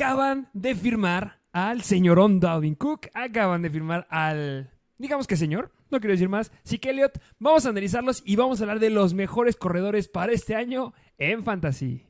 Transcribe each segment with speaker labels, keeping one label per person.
Speaker 1: acaban de firmar al señorón Dalvin Cook, acaban de firmar al, digamos que señor, no quiero decir más, sí Elliott. Vamos a analizarlos y vamos a hablar de los mejores corredores para este año en Fantasy.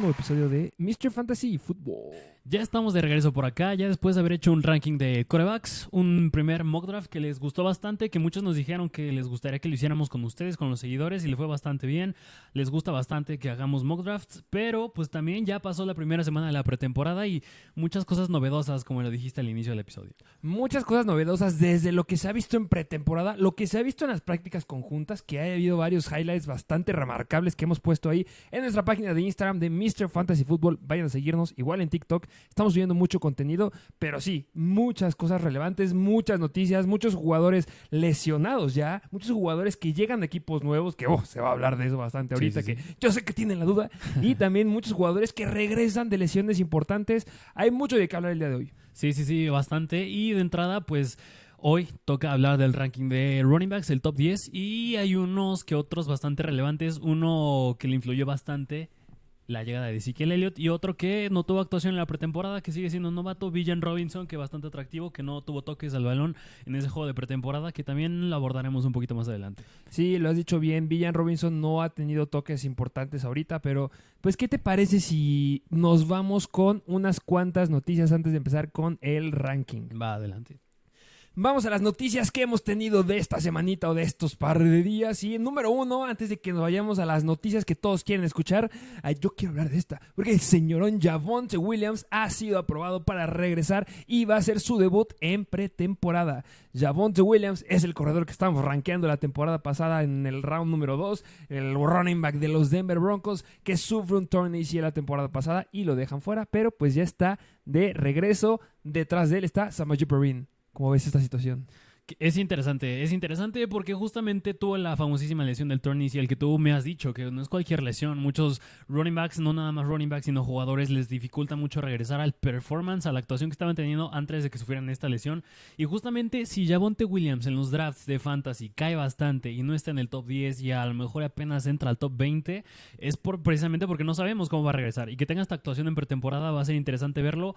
Speaker 1: Nuevo episodio de Mr. Fantasy Football.
Speaker 2: Ya estamos de regreso por acá, ya después de haber hecho un ranking de corebacks, un primer mock draft que les gustó bastante, que muchos nos dijeron que les gustaría que lo hiciéramos con ustedes, con los seguidores, y le fue bastante bien. Les gusta bastante que hagamos mock drafts, pero pues también ya pasó la primera semana de la pretemporada y muchas cosas novedosas, como lo dijiste al inicio del episodio.
Speaker 1: Muchas cosas novedosas desde lo que se ha visto en pretemporada, lo que se ha visto en las prácticas conjuntas, que ha habido varios highlights bastante remarcables que hemos puesto ahí en nuestra página de Instagram de Mr. Fantasy Football. Vayan a seguirnos, igual en TikTok. Estamos viendo mucho contenido, pero sí, muchas cosas relevantes, muchas noticias, muchos jugadores lesionados ya, muchos jugadores que llegan de equipos nuevos, que oh, se va a hablar de eso bastante ahorita,
Speaker 2: sí, sí.
Speaker 1: que yo sé que tienen la duda, y también muchos jugadores que regresan de lesiones importantes. Hay mucho de qué hablar el día de hoy.
Speaker 2: Sí, sí, sí, bastante. Y de entrada, pues hoy toca hablar del ranking de running backs, el top 10, y hay unos que otros bastante relevantes. Uno que le influyó bastante la llegada de Ezekiel Elliott y otro que no tuvo actuación en la pretemporada, que sigue siendo un novato, Villan Robinson, que bastante atractivo, que no tuvo toques al balón en ese juego de pretemporada, que también lo abordaremos un poquito más adelante.
Speaker 1: Sí, lo has dicho bien, Villan Robinson no ha tenido toques importantes ahorita, pero pues ¿qué te parece si nos vamos con unas cuantas noticias antes de empezar con el ranking?
Speaker 2: Va adelante.
Speaker 1: Vamos a las noticias que hemos tenido de esta semanita o de estos par de días. Y número uno, antes de que nos vayamos a las noticias que todos quieren escuchar, yo quiero hablar de esta. Porque el señorón Javonte Williams ha sido aprobado para regresar y va a hacer su debut en pretemporada. Javonte Williams es el corredor que estábamos rankeando la temporada pasada en el round número 2, el running back de los Denver Broncos, que sufre un torn ACL la temporada pasada y lo dejan fuera, pero pues ya está de regreso. Detrás de él está Samaje Perrin. ¿Cómo ves esta situación?
Speaker 2: Es interesante, es interesante porque justamente tuvo la famosísima lesión del torn el que tú me has dicho, que no es cualquier lesión. Muchos running backs, no nada más running backs, sino jugadores, les dificulta mucho regresar al performance, a la actuación que estaban teniendo antes de que sufrieran esta lesión. Y justamente si Javonte Williams en los drafts de fantasy cae bastante y no está en el top 10 y a lo mejor apenas entra al top 20, es por, precisamente porque no sabemos cómo va a regresar. Y que tenga esta actuación en pretemporada va a ser interesante verlo.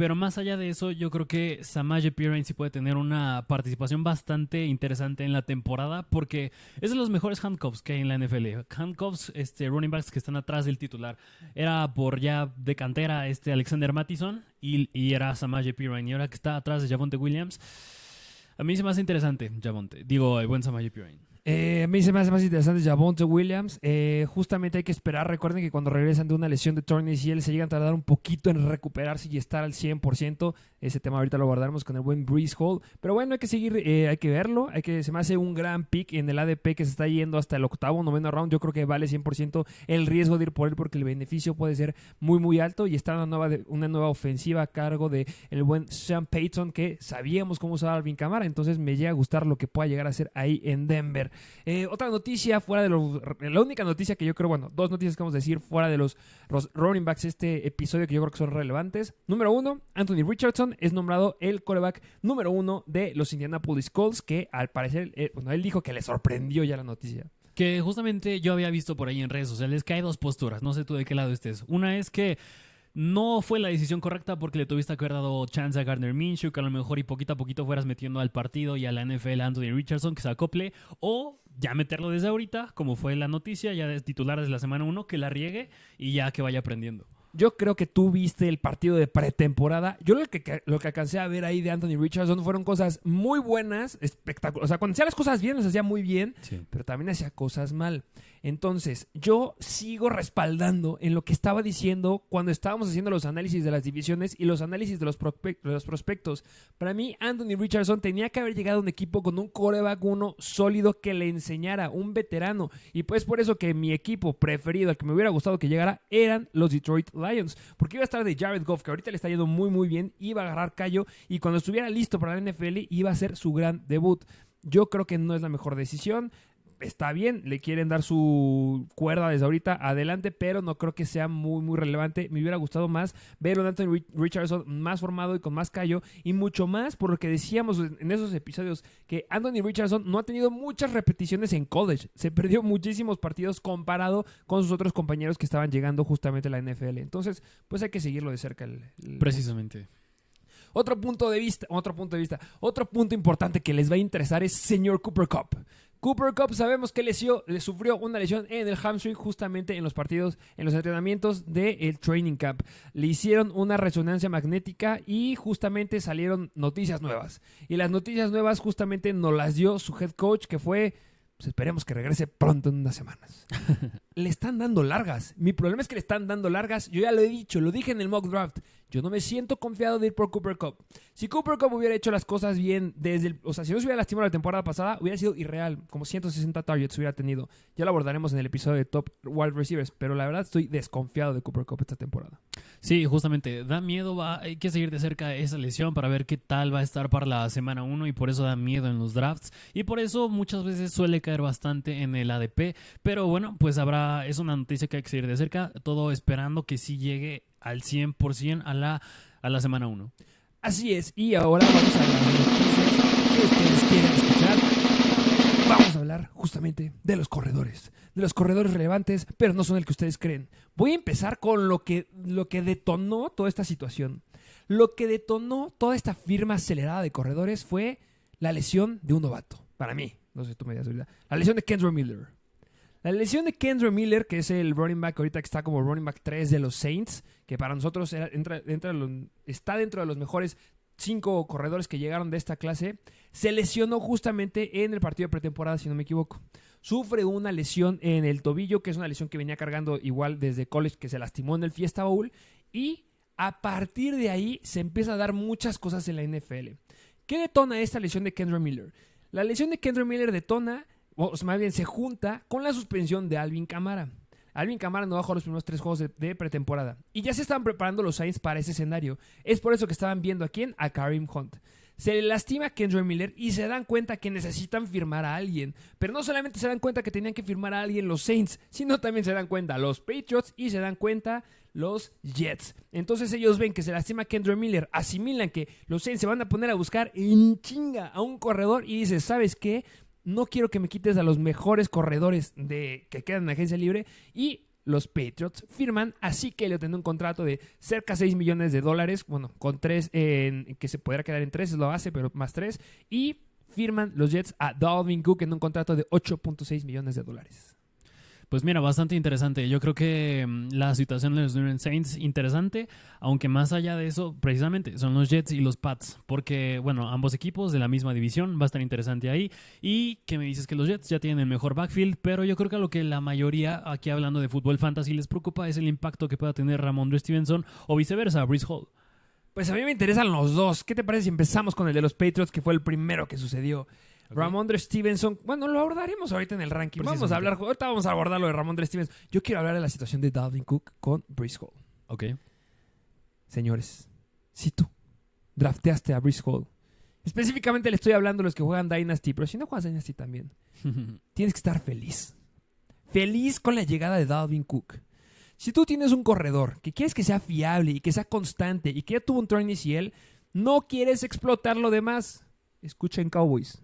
Speaker 2: Pero más allá de eso, yo creo que Samaje Piran sí puede tener una participación bastante interesante en la temporada porque es de los mejores handcuffs que hay en la NFL. Handcuffs, este, running backs que están atrás del titular. Era por ya de cantera este Alexander Mattison y, y era Samaje Pirine. Y ahora que está atrás de Javonte Williams, a mí se me hace interesante Javonte. Digo, el buen Samaje Pirine.
Speaker 1: Eh, a mí se me hace más interesante Javonte Williams. Eh, justamente hay que esperar. Recuerden que cuando regresan de una lesión de torn ACL se llegan a tardar un poquito en recuperarse y estar al 100%. Ese tema ahorita lo guardaremos con el buen Breeze Hall. Pero bueno, hay que seguir, eh, hay que verlo. Hay que, se me hace un gran pick en el ADP que se está yendo hasta el octavo, noveno round. Yo creo que vale 100% el riesgo de ir por él porque el beneficio puede ser muy, muy alto. Y está una nueva, una nueva ofensiva a cargo de el buen Sean Payton que sabíamos cómo usaba Alvin Camara. Entonces me llega a gustar lo que pueda llegar a ser ahí en Denver. Eh, otra noticia fuera de los. La única noticia que yo creo, bueno, dos noticias que vamos a decir fuera de los, los running backs este episodio que yo creo que son relevantes. Número uno, Anthony Richardson es nombrado el coreback número uno de los Indianapolis Colts, que al parecer, eh, bueno, él dijo que le sorprendió ya la noticia.
Speaker 2: Que justamente yo había visto por ahí en redes sociales que hay dos posturas, no sé tú de qué lado estés. Una es que no fue la decisión correcta porque le tuviste que haber dado chance a Gardner Minshew, que a lo mejor y poquito a poquito fueras metiendo al partido y a la NFL a Anthony Richardson que se acople, o ya meterlo desde ahorita, como fue la noticia, ya de titular desde la semana 1, que la riegue y ya que vaya aprendiendo.
Speaker 1: Yo creo que tú viste el partido de pretemporada. Yo lo que, lo que alcancé a ver ahí de Anthony Richardson fueron cosas muy buenas, espectaculares. O sea, cuando hacía las cosas bien, las hacía muy bien,
Speaker 2: Sí.
Speaker 1: pero también hacía cosas mal. Entonces, yo sigo respaldando en lo que estaba diciendo cuando estábamos haciendo los análisis de las divisiones y los análisis de los, prospectos. Para mí, Anthony Richardson tenía que haber llegado a un equipo con un coreback uno sólido que le enseñara, un veterano. Y pues por eso que mi equipo preferido, al que me hubiera gustado que llegara, eran los Detroit Lions. Porque iba a estar de Jared Goff, que ahorita le está yendo muy, muy bien, iba a agarrar callo y cuando estuviera listo para la NFL iba a ser su gran debut. Yo creo que no es la mejor decisión está bien, le quieren dar su cuerda desde ahorita adelante, pero no creo que sea muy, muy relevante. Me hubiera gustado más ver a Anthony Richardson más formado y con más callo, y mucho más por lo que decíamos en esos episodios, que Anthony Richardson no ha tenido muchas repeticiones en college. Se perdió muchísimos partidos comparado con sus otros compañeros que estaban llegando justamente a la NFL. Entonces, pues hay que seguirlo de cerca.
Speaker 2: Precisamente.
Speaker 1: Otro punto de vista, otro punto de vista, otro punto importante que les va a interesar es señor Cooper Cup. Cooper Cup sabemos que le sufrió una lesión en el hamstring justamente en los partidos, en los entrenamientos del training camp. Le hicieron una resonancia magnética y justamente salieron noticias nuevas. Y las noticias nuevas justamente nos las dio su head coach que fue pues esperemos que regrese pronto en unas semanas. le están dando largas. Mi problema es que le están dando largas. Yo ya lo he dicho, lo dije en el mock draft. Yo no me siento confiado de ir por Cooper Cup. Si Cooper Cup hubiera hecho las cosas bien desde el... O sea, si no se hubiera lastimado la temporada pasada, hubiera sido irreal. Como 160 targets hubiera tenido. Ya lo abordaremos en el episodio de Top Wide Receivers. Pero la verdad estoy desconfiado de Cooper Cup esta temporada.
Speaker 2: Sí, justamente. Da miedo. Va, hay que seguir de cerca esa lesión para ver qué tal va a estar para la semana 1. Y por eso da miedo en los drafts. Y por eso muchas veces suele caer bastante en el ADP. Pero bueno, pues habrá... Es una noticia que hay que seguir de cerca. Todo esperando que sí llegue al 100% a la, a la semana 1.
Speaker 1: Así es, y ahora vamos a las noticias que ustedes quieren escuchar. Vamos a hablar justamente de los corredores, de los corredores relevantes, pero no son el que ustedes creen. Voy a empezar con lo que, lo que detonó toda esta situación. Lo que detonó toda esta firma acelerada de corredores fue la lesión de un novato. Para mí, no sé, tú me ahorita. La lesión de Kendra Miller. La lesión de Kendra Miller, que es el running back ahorita que está como running back 3 de los Saints, que para nosotros está dentro de los mejores cinco corredores que llegaron de esta clase, se lesionó justamente en el partido de pretemporada, si no me equivoco. Sufre una lesión en el tobillo, que es una lesión que venía cargando igual desde college, que se lastimó en el Fiesta Bowl, y a partir de ahí se empieza a dar muchas cosas en la NFL. ¿Qué detona esta lesión de Kendra Miller? La lesión de Kendra Miller detona o más bien se junta con la suspensión de Alvin Camara. Alvin Camara no bajó los primeros tres juegos de, pretemporada. Y ya se estaban preparando los Saints para ese escenario. Es por eso que estaban viendo a quién? A Karim Hunt. Se le lastima a Kendra Miller y se dan cuenta que necesitan firmar a alguien. Pero no solamente se dan cuenta que tenían que firmar a alguien los Saints, sino también se dan cuenta los Patriots y se dan cuenta los Jets. Entonces ellos ven que se lastima Kendra Miller, asimilan que los Saints se van a poner a buscar en chinga a un corredor y dice, ¿sabes qué? No quiero que me quites a los mejores corredores de, que quedan en agencia libre y los Patriots firman, así que le tendrá un contrato de cerca de 6 millones de dólares, bueno, con 3 en, que se podrá quedar en 3 es lo hace, pero más 3, y firman los Jets a Dalvin Cook en un contrato de 8.6 millones de dólares.
Speaker 2: Pues mira, bastante interesante. Yo creo que mm, la situación de los New Orleans Saints interesante, aunque más allá de eso, precisamente son los Jets y los Pats, porque bueno, ambos equipos de la misma división va a estar interesante ahí. Y que me dices que los Jets ya tienen el mejor backfield, pero yo creo que a lo que la mayoría aquí hablando de fútbol fantasy les preocupa es el impacto que pueda tener Ramón Stevenson o viceversa, Brice Hall.
Speaker 1: Pues a mí me interesan los dos. ¿Qué te parece si empezamos con el de los Patriots, que fue el primero que sucedió? Ramondre Stevenson, bueno, lo abordaremos ahorita en el ranking. Vamos a hablar, ahorita vamos a abordar lo de Ramondre Stevenson. Yo quiero hablar de la situación de Dalvin Cook con Brice Hall.
Speaker 2: Ok.
Speaker 1: Señores, si tú drafteaste a Brice Hall, específicamente le estoy hablando a los que juegan Dynasty, pero si no juegas Dynasty también, tienes que estar feliz. Feliz con la llegada de Dalvin Cook. Si tú tienes un corredor que quieres que sea fiable y que sea constante y que ya tuvo un turn inicial, no quieres explotar lo demás. Escuchen Cowboys.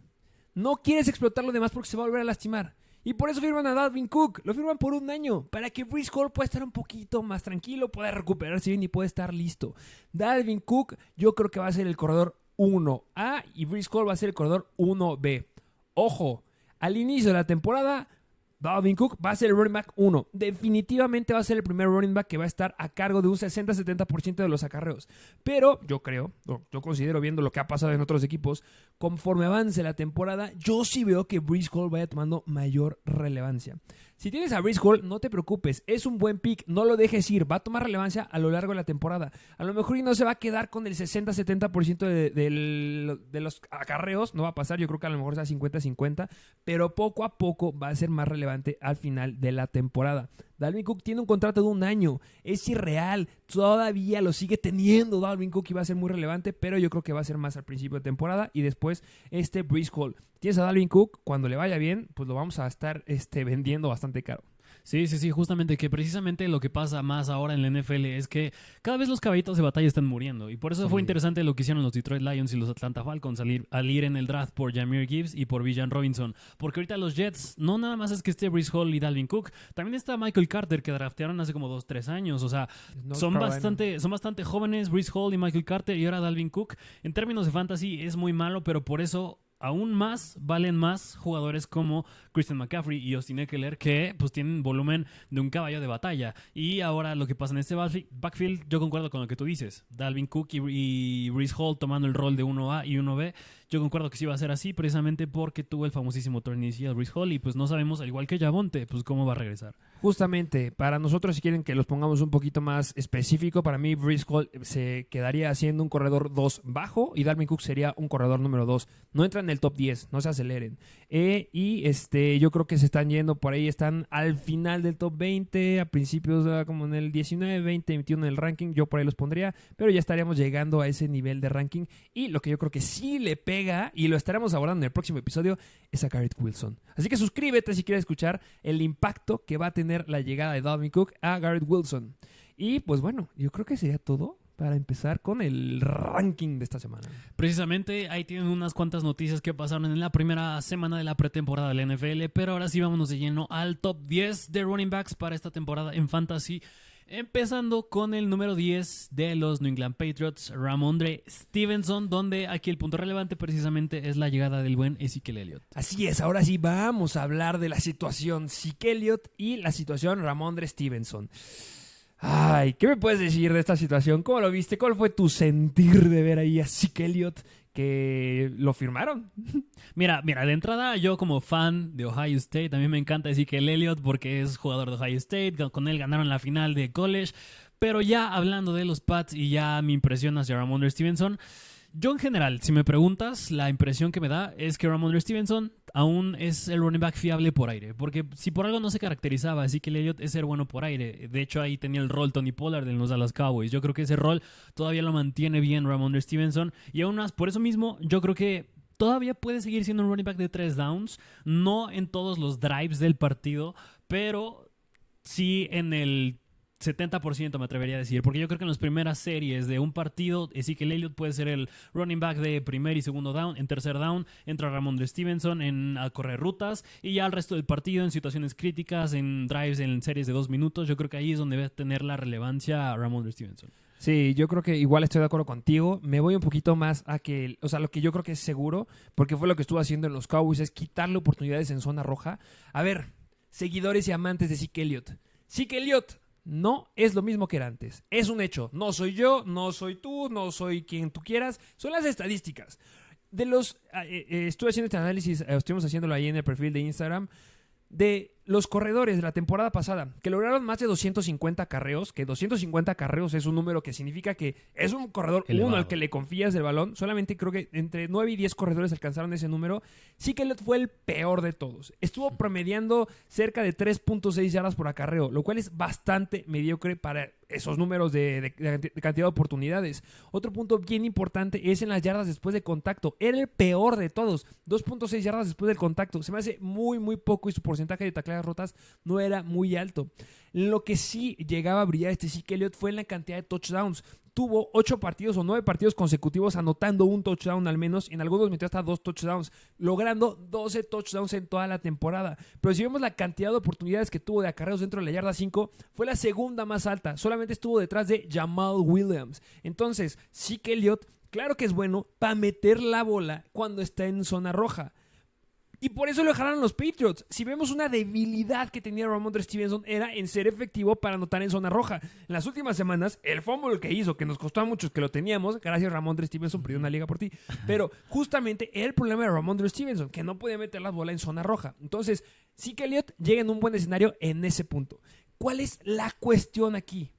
Speaker 1: No quieres explotar lo demás porque se va a volver a lastimar. Y por eso firman a Dalvin Cook. Lo firman por un año. Para que Brice Hall pueda estar un poquito más tranquilo, pueda recuperarse bien y pueda estar listo. Dalvin Cook, yo creo que va a ser el corredor 1A y Brice Hall va a ser el corredor 1B. Ojo, al inicio de la temporada Dalvin Cook va a ser el running back 1. Definitivamente va a ser el primer running back que va a estar a cargo de un 60-70% de los acarreos. Pero yo creo, yo considero viendo lo que ha pasado en otros equipos, conforme avance la temporada, yo sí veo que Breeze Hall vaya tomando mayor relevancia. Si tienes a Brice Hall, no te preocupes, es un buen pick, no lo dejes ir, va a tomar relevancia a lo largo de la temporada. A lo mejor y no se va a quedar con el 60-70% de, de, de los acarreos, no va a pasar, yo creo que a lo mejor sea 50-50, pero poco a poco va a ser más relevante al final de la temporada. Dalvin Cook tiene un contrato de un año. Es irreal. Todavía lo sigue teniendo Dalvin Cook y va a ser muy relevante, pero yo creo que va a ser más al principio de temporada y después este Breeze Hall. Tienes a Dalvin Cook, cuando le vaya bien, pues lo vamos a estar este, vendiendo bastante caro.
Speaker 2: Sí, sí, sí, justamente que precisamente lo que pasa más ahora en la NFL es que cada vez los caballitos de batalla están muriendo y por eso fue interesante lo que hicieron los Detroit Lions y los Atlanta Falcons al ir, en el draft por Jameer Gibbs y por Villan Robinson, porque ahorita los Jets no nada más es que esté Brice Hall y Dalvin Cook, también está Michael Carter que draftearon hace como dos, tres años, o sea, son bastante, son bastante jóvenes Brice Hall y Michael Carter y ahora Dalvin Cook. En términos de fantasy es muy malo, pero por eso aún más valen más jugadores como Christian McCaffrey y Austin Eckler que pues tienen volumen de un caballo de batalla. Y ahora lo que pasa en este backfield, yo concuerdo con lo que tú dices. Dalvin Cook y, y Reese Hall tomando el rol de 1A y 1B yo concuerdo que sí va a ser así, precisamente porque tuvo el famosísimo torneo inicial Brice Hall y pues no sabemos, al igual que Javonte, pues cómo va a regresar.
Speaker 1: Justamente, para nosotros, si quieren que los pongamos un poquito más específico, para mí Brice Hall se quedaría siendo un corredor 2 bajo y Dalvin Cook sería un corredor número 2. No entran en el top 10, no se aceleren. Eh, y este, yo creo que se están yendo por ahí, están al final del top 20, a principios como en el 19, 20, 21 en el ranking, yo por ahí los pondría, pero ya estaríamos llegando a ese nivel de ranking. Y lo que yo creo que sí le pega y lo estaremos abordando en el próximo episodio es a Garrett Wilson. Así que suscríbete si quieres escuchar el impacto que va a tener la llegada de Dalvin Cook a Garrett Wilson. Y pues bueno, yo creo que sería todo para empezar con el ranking de esta semana.
Speaker 2: Precisamente ahí tienen unas cuantas noticias que pasaron en la primera semana de la pretemporada de la NFL, pero ahora sí vámonos de lleno al top 10 de running backs para esta temporada en Fantasy. Empezando con el número 10 de los New England Patriots, Ramondre Stevenson, donde aquí el punto relevante precisamente es la llegada del buen Ezekiel Elliott.
Speaker 1: Así es, ahora sí vamos a hablar de la situación Ezekiel Elliott y la situación Ramondre Stevenson. Ay, ¿qué me puedes decir de esta situación? ¿Cómo lo viste? ¿Cuál fue tu sentir de ver ahí a Ezekiel Elliott que lo firmaron.
Speaker 2: Mira, mira, de entrada yo como fan de Ohio State, mí me encanta decir que el Elliott porque es jugador de Ohio State, con él ganaron la final de college, pero ya hablando de los Pats y ya mi impresión hacia Ramondre Stevenson, yo en general, si me preguntas, la impresión que me da es que Ramondre Stevenson aún es el running back fiable por aire. Porque si por algo no se caracterizaba, así que Elliott es ser bueno por aire. De hecho, ahí tenía el rol Tony Pollard en los Dallas Cowboys. Yo creo que ese rol todavía lo mantiene bien Ramondre Stevenson. Y aún más, por eso mismo, yo creo que todavía puede seguir siendo un running back de tres downs. No en todos los drives del partido, pero sí en el 70% me atrevería a decir, porque yo creo que en las primeras series de un partido, Ezekiel Elliott puede ser el running back de primer y segundo down, en tercer down entra Ramón de Stevenson en a correr rutas y ya el resto del partido en situaciones críticas, en drives, en series de dos minutos, yo creo que ahí es donde debe tener la relevancia Ramón de Stevenson.
Speaker 1: Sí, yo creo que igual estoy de acuerdo contigo. Me voy un poquito más a que, o sea, lo que yo creo que es seguro, porque fue lo que estuvo haciendo en los Cowboys, es quitarle oportunidades en zona roja. A ver, seguidores y amantes de Zeke Elliott. Zeke Elliott no es lo mismo que era antes. Es un hecho. No soy yo, no soy tú, no soy quien tú quieras. Son las estadísticas. De los. Ah, eh, eh, estuve haciendo este análisis, eh, estuvimos haciéndolo ahí en el perfil de Instagram de los corredores de la temporada pasada, que lograron más de 250 carreos, que 250 carreos es un número que significa que es un corredor uno al que le confías el balón, solamente creo que entre 9 y 10 corredores alcanzaron ese número, sí que fue el peor de todos. Estuvo promediando cerca de 3.6 yardas por acarreo, lo cual es bastante mediocre para esos números de, cantidad de oportunidades. Otro punto bien importante es en las yardas después de contacto. Era el peor de todos. 2.6 yardas después del contacto. Se me hace muy, muy poco y su porcentaje de rotas no era muy alto. Lo que sí llegaba a brillar este Zeke Elliott fue en la cantidad de touchdowns tuvo ocho partidos o nueve partidos consecutivos anotando un touchdown al menos. En algunos metió hasta dos touchdowns, logrando 12 touchdowns en toda la temporada. Pero si vemos la cantidad de oportunidades que tuvo de acarreos dentro de la yarda 5, fue la segunda más alta. Solamente estuvo detrás de Jamal Williams. Entonces, sí que Elliott, claro que es bueno para meter la bola cuando está en zona roja Y por eso lo dejaron los Patriots. Si vemos una debilidad que tenía Ramondre Stevenson era en ser efectivo para anotar en zona roja. En las últimas semanas, el fumble que hizo, que nos costó a muchos que lo teníamos, gracias Ramondre Stevenson, perdió una liga por ti. Pero justamente era el problema de Ramondre Stevenson, que no podía meter la bola en zona roja. Entonces, sí que Elliott llega en un buen escenario en ese punto. ¿Cuál es la cuestión aquí?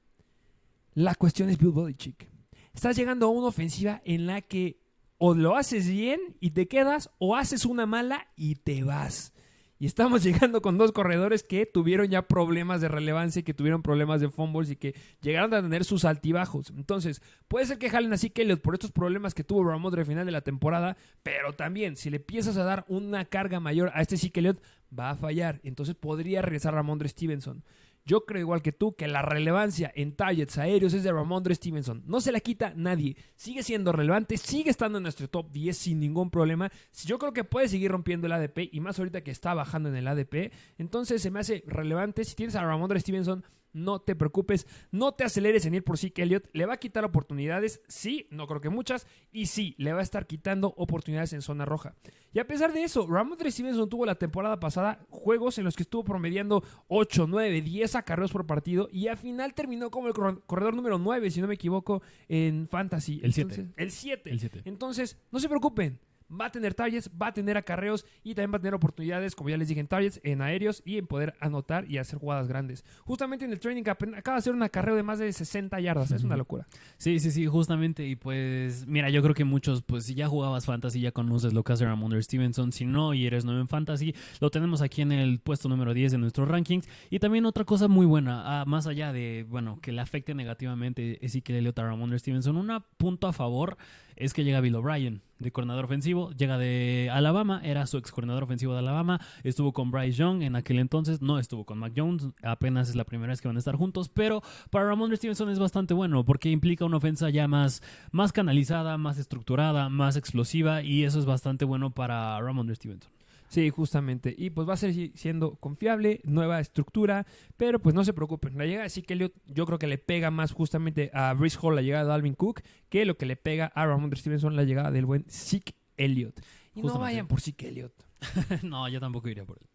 Speaker 1: La cuestión es Bill Belichick. Estás llegando a una ofensiva en la que o lo haces bien y te quedas, o haces una mala y te vas. Y estamos llegando con dos corredores que tuvieron ya problemas de relevancia que tuvieron problemas de fumbles y que llegaron a tener sus altibajos. Entonces, puede ser que jalen así Elliot por estos problemas que tuvo Ramondre al final de la temporada, pero también si le empiezas a dar una carga mayor a este sí Elliott, va a fallar. Entonces podría regresar Ramondre Stevenson. Yo creo igual que tú que la relevancia en targets aéreos es de Ramondre Stevenson. No se la quita nadie. Sigue siendo relevante, sigue estando en nuestro top 10 sin ningún problema. Yo creo que puede seguir rompiendo el ADP y más ahorita que está bajando en el ADP. Entonces se me hace relevante. Si tienes a Ramondre Stevenson, no te preocupes, no te aceleres en ir por que Elliott. Le va a quitar oportunidades, sí, no creo que muchas, y sí, le va a estar quitando oportunidades en zona roja. Y a pesar de eso, Ramondre Stevenson tuvo la temporada pasada juegos en los que estuvo promediando 8, 9, 10 acarreos por partido y al final terminó como el corredor número 9, si no me equivoco, en Fantasy.
Speaker 2: El 7.
Speaker 1: El 7. Entonces, no se preocupen va a tener targets, va a tener acarreos y también va a tener oportunidades, como ya les dije, en targets, en aéreos y en poder anotar y hacer jugadas grandes. Justamente en el training acaba de hacer un acarreo de más de 60 yardas, es una locura.
Speaker 2: Sí, sí, sí, justamente. Y pues, mira, yo creo que muchos, pues si ya jugabas fantasy, ya conoces lo que hace Ramondre Stevenson. Si no y eres nuevo en fantasy, lo tenemos aquí en el puesto número 10 de nuestros rankings. Y también otra cosa muy buena, ah, más allá de, bueno, que le afecte negativamente que le a Ramondre Stevenson, un punto a favor es que llega Bill O'Brien de coordinador ofensivo, llega de Alabama, era su ex coordinador ofensivo de Alabama, estuvo con Bryce Young en aquel entonces, no estuvo con Mac Jones, apenas es la primera vez que van a estar juntos, pero para Ramon Stevenson es bastante bueno porque implica una ofensa ya más, más canalizada, más estructurada, más explosiva y eso es bastante bueno para Ramon Stevenson.
Speaker 1: Sí, justamente. Y pues va a ser siendo confiable, nueva estructura, pero pues no se preocupen. La llegada de Zeke Elliott yo creo que le pega más justamente a Brice Hall la llegada de Alvin Cook que lo que le pega a Ramondre Stevenson la llegada del buen Zeke Elliott. Y no vayan por Zeke Elliott.
Speaker 2: no, yo tampoco iría por él.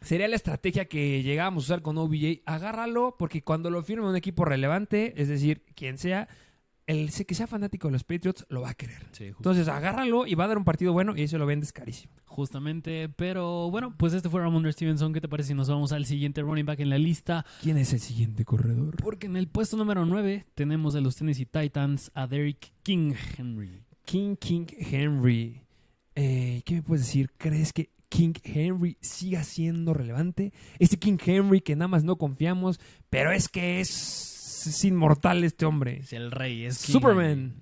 Speaker 1: Sería la estrategia que llegamos a usar con OBJ. Agárralo porque cuando lo firme un equipo relevante, es decir, quien sea, el que sea fanático de los Patriots lo va a querer. Entonces agárralo y va a dar un partido bueno y eso lo vendes carísimo.
Speaker 2: Justamente, pero bueno, pues este fue Ramon Stevenson. ¿Qué te parece si nos vamos al siguiente running back en la lista?
Speaker 1: ¿Quién es el siguiente corredor?
Speaker 2: Porque en el puesto número 9 tenemos de los Tennessee Titans a Derrick King Henry.
Speaker 1: King King Henry. Eh, ¿Qué me puedes decir? ¿Crees que King Henry siga siendo relevante? Este King Henry que nada más no confiamos, pero es que es es inmortal este hombre.
Speaker 2: Es el rey, es
Speaker 1: Superman.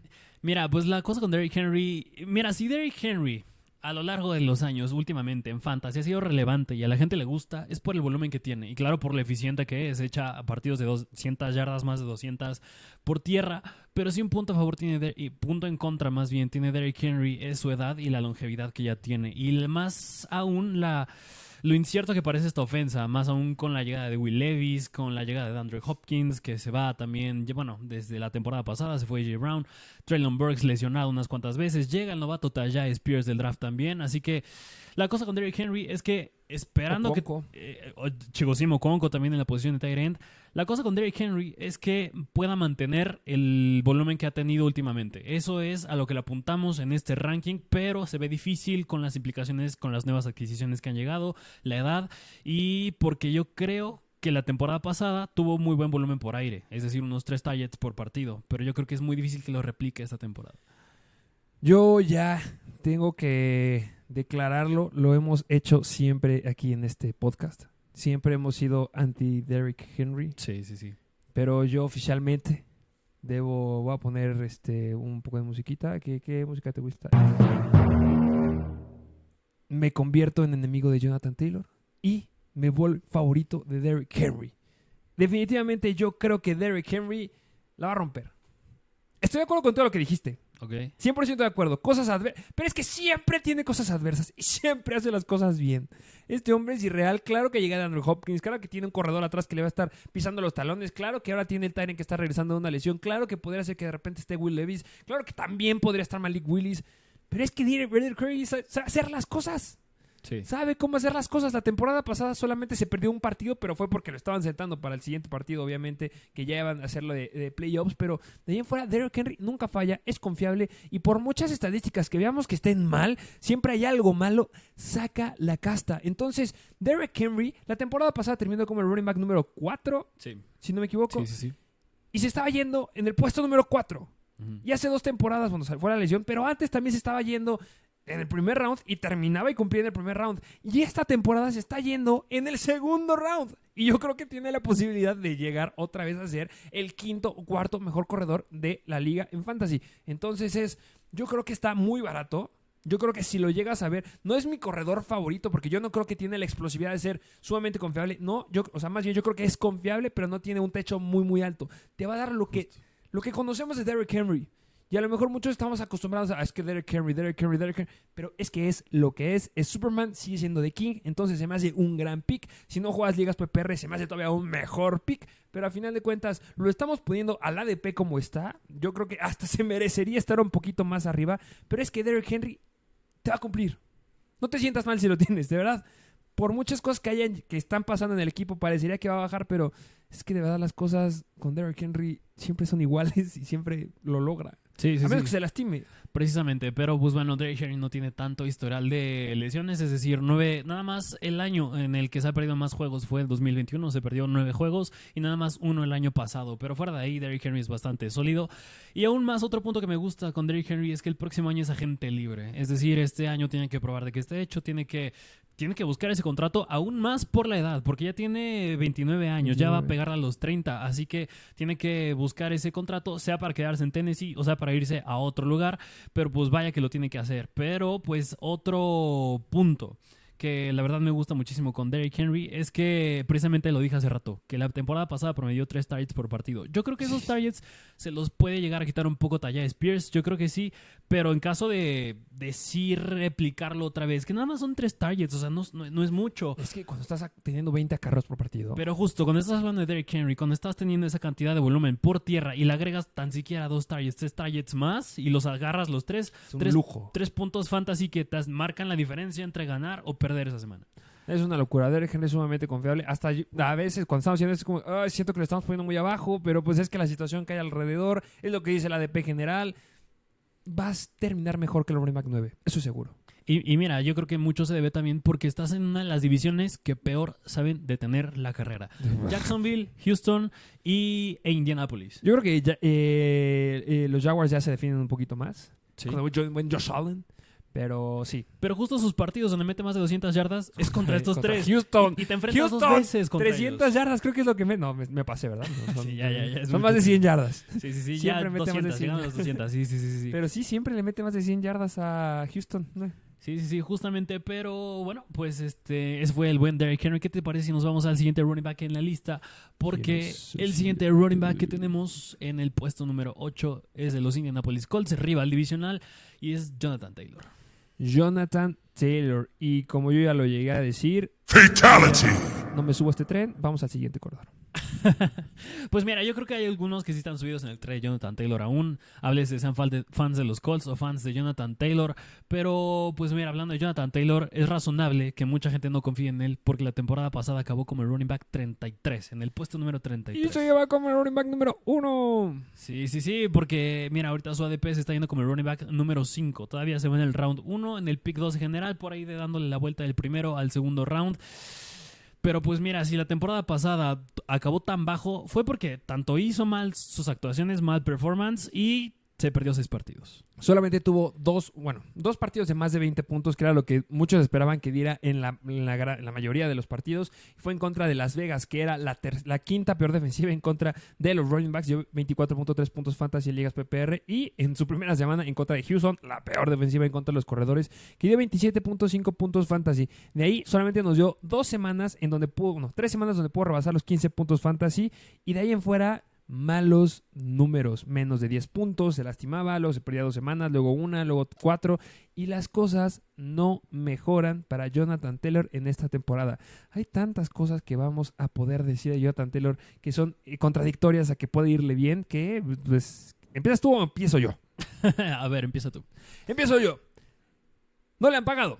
Speaker 2: Mira, pues la cosa con Derrick Henry. Mira, si Derrick Henry a lo largo de los años, últimamente en Fantasy, ha sido relevante y a la gente le gusta, es por el volumen que tiene. Y claro, por lo eficiente que es, echa partidos de 200 yardas, más de 200 por tierra. Pero sí un punto a favor tiene, y punto en contra más bien, tiene Derrick Henry, es su edad y la longevidad que ya tiene. Y más aún la lo incierto que parece esta ofensa, más aún con la llegada de Will Levis, con la llegada de Andrew Hopkins, que se va también, bueno, desde la temporada pasada se fue J. Brown, Traylon Burks lesionado unas cuantas veces, llega el novato Tajay Spears del draft también, así que la cosa con Derrick Henry es que esperando que eh, Chigosimo Conco también en la posición de tight end, la cosa con Derrick Henry es que pueda mantener el volumen que ha tenido últimamente. Eso es a lo que le apuntamos en este ranking, pero se ve difícil con las implicaciones, con las nuevas adquisiciones que han llegado, la edad y porque yo creo que la temporada pasada tuvo muy buen volumen por aire, es decir, unos tres targets por partido, pero yo creo que es muy difícil que lo replique esta temporada.
Speaker 1: Yo ya tengo que declararlo, lo hemos hecho siempre aquí en este podcast siempre hemos sido anti Derrick Henry.
Speaker 2: Sí, sí, sí.
Speaker 1: Pero yo oficialmente debo, voy a poner este un poco de musiquita. ¿Qué, qué música te gusta? Me convierto en enemigo de Jonathan Taylor y me vuelvo favorito de Derrick Henry. Definitivamente yo creo que Derrick Henry la va a romper. Estoy de acuerdo con todo lo que dijiste.
Speaker 2: Okay.
Speaker 1: 100% de acuerdo. Cosas adversas. Pero es que siempre tiene cosas adversas y siempre hace las cosas bien. Este hombre es irreal. Claro que llega Andrew Hopkins. Claro que tiene un corredor atrás que le va a estar pisando los talones. Claro que ahora tiene el Tyrant que está regresando de una lesión. Claro que podría ser que de repente esté Will Levis. Claro que también podría estar Malik Willis. Pero es que Derek Curry hacer las cosas.
Speaker 2: Sí.
Speaker 1: Sabe cómo hacer las cosas. La temporada pasada solamente se perdió un partido, pero fue porque lo estaban sentando para el siguiente partido, obviamente, que ya iban a hacerlo de, de playoffs. Pero de ahí en fuera, Derrick Henry nunca falla, es confiable y por muchas estadísticas que veamos que estén mal, siempre hay algo malo, saca la casta. Entonces, Derrick Henry, la temporada pasada terminó como el running back número 4,
Speaker 2: Sí.
Speaker 1: si no me equivoco,
Speaker 2: Sí, sí, sí.
Speaker 1: y se estaba yendo en el puesto número 4.
Speaker 2: Ujú.
Speaker 1: Y hace dos temporadas cuando fue la lesión, pero antes también se estaba yendo en el primer round y terminaba y cumplía en el primer round. Y esta temporada se está yendo en el segundo round. Y yo creo que tiene la posibilidad de llegar otra vez a ser el quinto o cuarto mejor corredor de la liga en fantasy. Entonces es, yo creo que está muy barato. Yo creo que si lo llegas a ver, no es mi corredor favorito porque yo no creo que tiene la explosividad de ser sumamente confiable. No, yo, o sea, más bien yo creo que es confiable, pero no tiene un techo muy, muy alto. Te va a dar lo que, lo que conocemos de Derrick Henry. Y a lo mejor muchos estamos acostumbrados a "Ah, es que Derrick Henry, Derrick Henry, Derrick Henry. Pero es que es lo que es. Es Superman, sigue siendo de King. Entonces se me hace un gran pick. Si no juegas ligas PPR, se me hace todavía un mejor pick. Pero a final de cuentas, lo estamos poniendo al ADP como está. Yo creo que hasta se merecería estar un poquito más arriba. Pero es que Derrick Henry te va a cumplir. No te sientas mal si lo tienes, de verdad. Por muchas cosas que hayan, que están pasando en el equipo, parecería que va a bajar, pero es que de verdad las cosas con Derrick Henry siempre son iguales y siempre lo logra.
Speaker 2: Sí, sí,
Speaker 1: a menos
Speaker 2: sí.
Speaker 1: que se lastime.
Speaker 2: Precisamente, pero pues bueno, Derrick Henry no tiene tanto historial de lesiones, es decir, nueve, nada más el año en el que se ha perdido más juegos fue el 2021, se perdió nueve juegos y nada más uno el año pasado, pero fuera de ahí Derrick Henry es bastante sólido y aún más otro punto que me gusta con Derrick Henry es que el próximo año es agente libre, es decir, este año tiene que probar de que está hecho, tiene que tiene que buscar ese contrato aún más por la edad, porque ya tiene 29 años, ya va a
Speaker 1: 29.
Speaker 2: pegar a los 30, así que tiene que buscar ese contrato, sea para quedarse en Tennessee o sea para irse a otro lugar, pero pues vaya que lo tiene que hacer. Pero pues otro punto que la verdad me gusta muchísimo con Derrick Henry es que precisamente lo dije hace rato, que la temporada pasada promedió tres targets por partido. Yo creo que esos targets se los puede llegar a quitar un poco Talla Spears, yo creo que sí, pero en caso de decir replicarlo otra vez, que nada más son tres targets, o sea, no, no- no es mucho.
Speaker 1: Es que cuando estás teniendo 20 carros por partido.
Speaker 2: Pero justo, cuando estás hablando de Derrick Henry, cuando estás teniendo esa cantidad de volumen por tierra y le agregas tan siquiera dos targets, tres targets más y los agarras los tres,
Speaker 1: es un
Speaker 2: tres,
Speaker 1: lujo.
Speaker 2: tres puntos fantasy que te marcan la diferencia entre ganar o perder esa semana.
Speaker 1: Es una locura. Derrick Henry es sumamente confiable. Hasta yo- a veces cuando estamos haciendo es como, "Ay, siento que lo estamos poniendo muy abajo, pero pues es que la situación que hay alrededor es lo que dice la ADP general. Vas a terminar mejor que el running back 9. Eso es seguro.
Speaker 2: Y, y mira, yo creo que mucho se debe también porque estás en una de las divisiones que peor saben detener la carrera. Jacksonville, Houston y, e Indianapolis.
Speaker 1: Yo creo que ya- eh, eh, los Jaguars ya se definen un poquito más.
Speaker 2: Sí.
Speaker 1: Con el buen buen Josh Allen. Pero sí.
Speaker 2: Pero justo sus partidos donde mete más de 200 yardas es contra estos
Speaker 1: Contra
Speaker 2: tres.
Speaker 1: Houston.
Speaker 2: Y, y te enfrentas
Speaker 1: Houston,
Speaker 2: dos veces contra
Speaker 1: 300
Speaker 2: ellos.
Speaker 1: yardas, creo que es lo que me... No, me, me pasé, ¿verdad? No, son,
Speaker 2: Sí, ya, ya,
Speaker 1: son más de 100 yardas.
Speaker 2: Sí, sí, sí,
Speaker 1: Siempre
Speaker 2: ya
Speaker 1: mete más de
Speaker 2: 200,
Speaker 1: 100.
Speaker 2: llegando a los 200. Sí, sí, sí, sí.
Speaker 1: Pero sí, siempre le mete más de 100 yardas a Houston.
Speaker 2: Sí, sí, sí, justamente, pero bueno, pues este, ese fue el buen Derrick Henry. ¿Qué te parece si nos vamos al siguiente running back en la lista? Porque el siguiente running back que tenemos en el puesto número 8 es de los Indianapolis Colts, rival divisional, y es Jonathan Taylor.
Speaker 1: Jonathan Taylor. Y como yo ya lo llegué a decir,
Speaker 3: Fatality.
Speaker 1: no me subo a este tren, vamos al siguiente corredor.
Speaker 2: Pues mira, yo creo que hay algunos que sí están subidos en el tren de Jonathan Taylor aún. Hables de sean fans de los Colts o fans de Jonathan Taylor. Pero pues mira, hablando de Jonathan Taylor, es razonable que mucha gente no confíe en él porque la temporada pasada acabó como el running back 33, en el puesto número
Speaker 1: Y
Speaker 2: 33.
Speaker 1: se lleva como el running back número uno.
Speaker 2: Sí, sí, sí, porque mira, ahorita su ADP se está yendo como el running back número 5. Todavía se va en el round 1, en el pick 2 general, por ahí de dándole la vuelta del primero al segundo round. Pero pues mira, si la temporada pasada acabó tan bajo, fue porque tanto hizo mal sus actuaciones, mal performance y se perdió seis partidos.
Speaker 1: Solamente tuvo dos, bueno, dos partidos de más de 20 puntos, que era lo que muchos esperaban que diera en la, la mayoría de los partidos. Fue en contra de Las Vegas, que era la, ter- la quinta peor defensiva en contra de los running backs. Dio 24.3 puntos fantasy en ligas PPR. Y en su primera semana en contra de Houston, la peor defensiva en contra de los corredores, que dio 27.5 puntos fantasy. De ahí solamente nos dio dos semanas en donde pudo, no, tres semanas donde pudo rebasar los 15 puntos fantasy. Y de ahí en fuera malos números, menos de 10 puntos, se lastimaba, luego se perdía dos semanas, luego una, luego cuatro, y las cosas no mejoran para Jonathan Taylor en esta temporada. Hay tantas cosas que vamos a poder decir de Jonathan Taylor que son eh, contradictorias a que puede irle bien, que pues, ¿empiezas tú o empiezo yo?
Speaker 2: a ver, empieza tú.
Speaker 1: Empiezo yo. No le han pagado.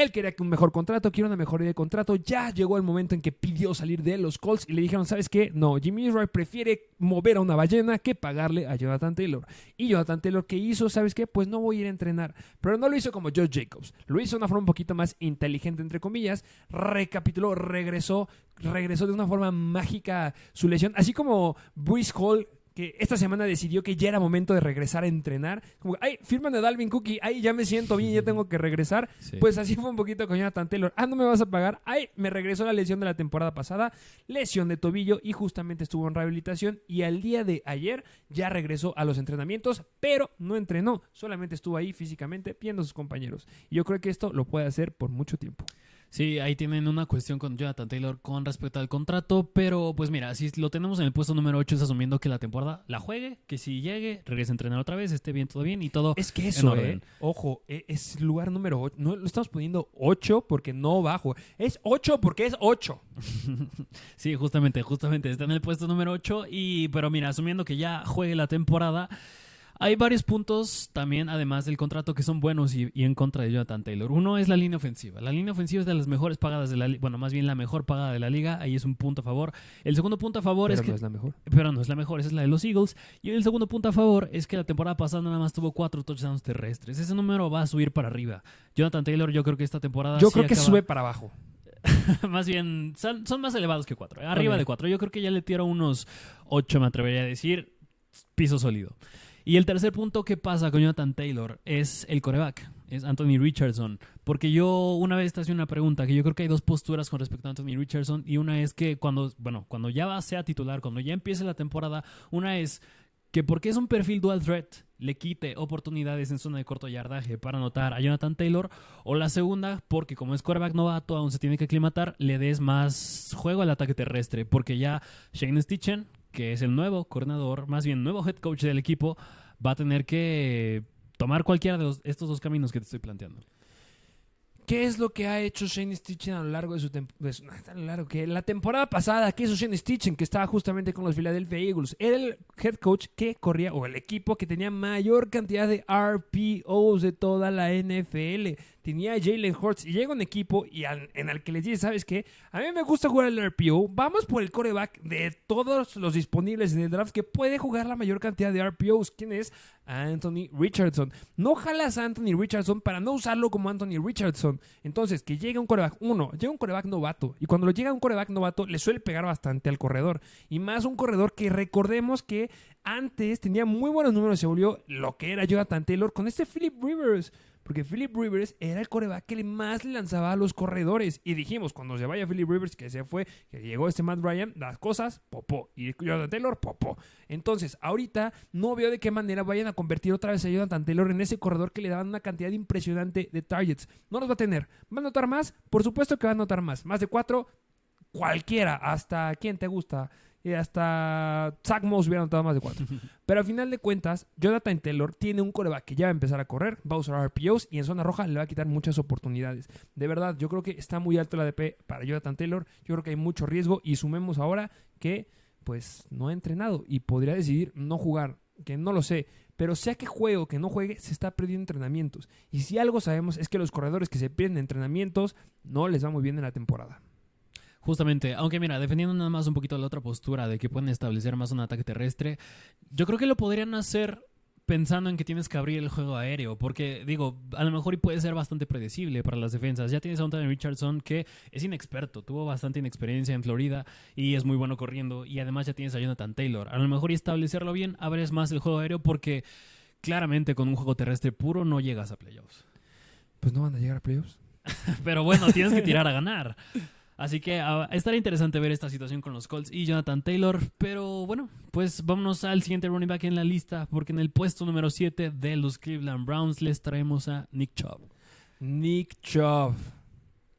Speaker 1: Él quería que un mejor contrato, quiere una mejoría de contrato. Ya llegó el momento en que pidió salir de los Colts y le dijeron, ¿sabes qué? No, Jimmy Roy prefiere mover a una ballena que pagarle a Jonathan Taylor. Y Jonathan Taylor, ¿qué hizo? ¿Sabes qué? Pues no voy a ir a entrenar. Pero no lo hizo como Joe Jacobs. Lo hizo de una forma un poquito más inteligente, entre comillas. Recapituló, regresó, regresó de una forma mágica su lesión. Así como Bruce Hall que esta semana decidió que ya era momento de regresar a entrenar. Como, ay, firman a Dalvin Cookie, ay, ya me siento bien, ya tengo que regresar.
Speaker 2: Sí.
Speaker 1: Pues así fue un poquito con Jonathan Taylor. Ah, no me vas a pagar. Ay, me regresó la lesión de la temporada pasada, lesión de tobillo y justamente estuvo en rehabilitación. Y al día de ayer ya regresó a los entrenamientos, pero no entrenó, solamente estuvo ahí físicamente viendo a sus compañeros. Y yo creo que esto lo puede hacer por mucho tiempo.
Speaker 2: Sí, ahí tienen una cuestión con Jonathan Taylor con respecto al contrato, pero pues mira, si lo tenemos en el puesto número 8 es asumiendo que la temporada la juegue, que si llegue, regrese a entrenar otra vez, esté bien, todo bien y todo.
Speaker 1: Es que eso, eh, ojo, eh, es lugar número 8. No lo estamos poniendo 8 porque no bajo. Es 8 porque es 8.
Speaker 2: Sí, justamente, justamente está en el puesto número 8 y pero mira, asumiendo que ya juegue la temporada, hay varios puntos también, además del contrato, que son buenos y, y en contra de Jonathan Taylor. Uno es la línea ofensiva. La línea ofensiva es de las mejores pagadas de la liga. Bueno, más bien la mejor pagada de la liga. Ahí es un punto a favor. El segundo punto a favor
Speaker 1: Pero
Speaker 2: es que
Speaker 1: no es la mejor.
Speaker 2: pero no es la mejor, esa es la de los Eagles. Y el segundo punto a favor es que la temporada pasada nada más tuvo cuatro touchdowns terrestres. Ese número va a subir para arriba. Jonathan Taylor, yo creo que esta temporada.
Speaker 1: Yo
Speaker 2: sí
Speaker 1: creo que
Speaker 2: acaba-
Speaker 1: sube para abajo.
Speaker 2: más bien, son, son más elevados que cuatro. Arriba
Speaker 1: Ok.
Speaker 2: de cuatro. Yo creo que ya le tiro unos ocho, me atrevería a decir. Piso sólido. Y el tercer punto que pasa con Jonathan Taylor es el coreback. Es Anthony Richardson. Porque yo una vez te hacía una pregunta que yo creo que hay dos posturas con respecto a Anthony Richardson. Y una es que cuando, bueno, cuando ya sea titular, cuando ya empiece la temporada, una es que porque es un perfil dual threat le quite oportunidades en zona de corto yardaje para anotar a Jonathan Taylor o la segunda porque como es quarterback novato aún se tiene que aclimatar le des más juego al ataque terrestre porque ya Shane Stitchen que es el nuevo coordinador más bien nuevo head coach del equipo va a tener que tomar cualquiera de estos dos caminos que te estoy planteando
Speaker 1: ¿Qué es lo que ha hecho Shane Stitchen a lo largo de su temporada? Lo largo que la temporada pasada, ¿qué hizo Shane Stitchen? Que estaba justamente con los Philadelphia Eagles. Era el head coach que corría, o el equipo que tenía mayor cantidad de RPOs de toda la NFL. Tenía Jalen Hurts y llega un equipo y en el que les dice, ¿sabes qué? A mí me gusta jugar el RPO. Vamos por el coreback de todos los disponibles en el draft que puede jugar la mayor cantidad de RPOs. ¿Quién es? Anthony Richardson. No jalas a Anthony Richardson para no usarlo como Anthony Richardson. Entonces, que llegue un coreback, uno, llega un coreback novato. Y cuando lo llega un coreback novato, le suele pegar bastante al corredor. Y más un corredor que recordemos que antes tenía muy buenos números, se volvió lo que era Jonathan Taylor con este Philip Rivers. Porque Philip Rivers era el coreback que más lanzaba a los corredores. Y dijimos, cuando se vaya Philip Rivers, que se fue, que llegó este Matt Ryan, las cosas, popó. Y Jonathan Taylor, popó. Entonces, ahorita no veo de qué manera vayan a convertir otra vez a Jonathan Taylor en ese corredor que le daban una cantidad impresionante de targets. No los va a tener. ¿Va a anotar más? Por supuesto que va a anotar más. Más de cuatro, cualquiera. Hasta, ¿quién te gusta? Y hasta Zach Moss hubiera anotado más de cuatro. Pero al final de cuentas, Jonathan Taylor tiene un coreback que ya va a empezar a correr, va a usar RPOs y en zona roja le va a quitar muchas oportunidades. De verdad, yo creo que está muy alto el ADP para Jonathan Taylor. Yo creo que hay mucho riesgo y sumemos ahora que pues no ha entrenado y podría decidir no jugar, que no lo sé. Pero sea que juegue o que no juegue, se está perdiendo entrenamientos. Y si algo sabemos es que los corredores que se pierden entrenamientos no les va muy bien en la temporada.
Speaker 2: Justamente, aunque mira, defendiendo nada más un poquito la otra postura de que pueden establecer más un ataque terrestre, yo creo que lo podrían hacer pensando en que tienes que abrir el juego aéreo, porque digo, a lo mejor y puede ser bastante predecible para las defensas. Ya tienes a Anthony Richardson que es inexperto, tuvo bastante inexperiencia en Florida y es muy bueno corriendo, y además ya tienes a Jonathan Taylor. A lo mejor y establecerlo bien, abres más el juego aéreo porque claramente con un juego terrestre puro no llegas a playoffs.
Speaker 1: Pues no van a llegar a playoffs.
Speaker 2: Pero bueno, tienes que tirar a ganar. Así que ah, estará interesante ver esta situación con los Colts y Jonathan Taylor. Pero bueno, pues vámonos al siguiente running back en la lista, porque en el puesto número 7 de los Cleveland Browns les traemos a Nick Chubb.
Speaker 1: Nick Chubb.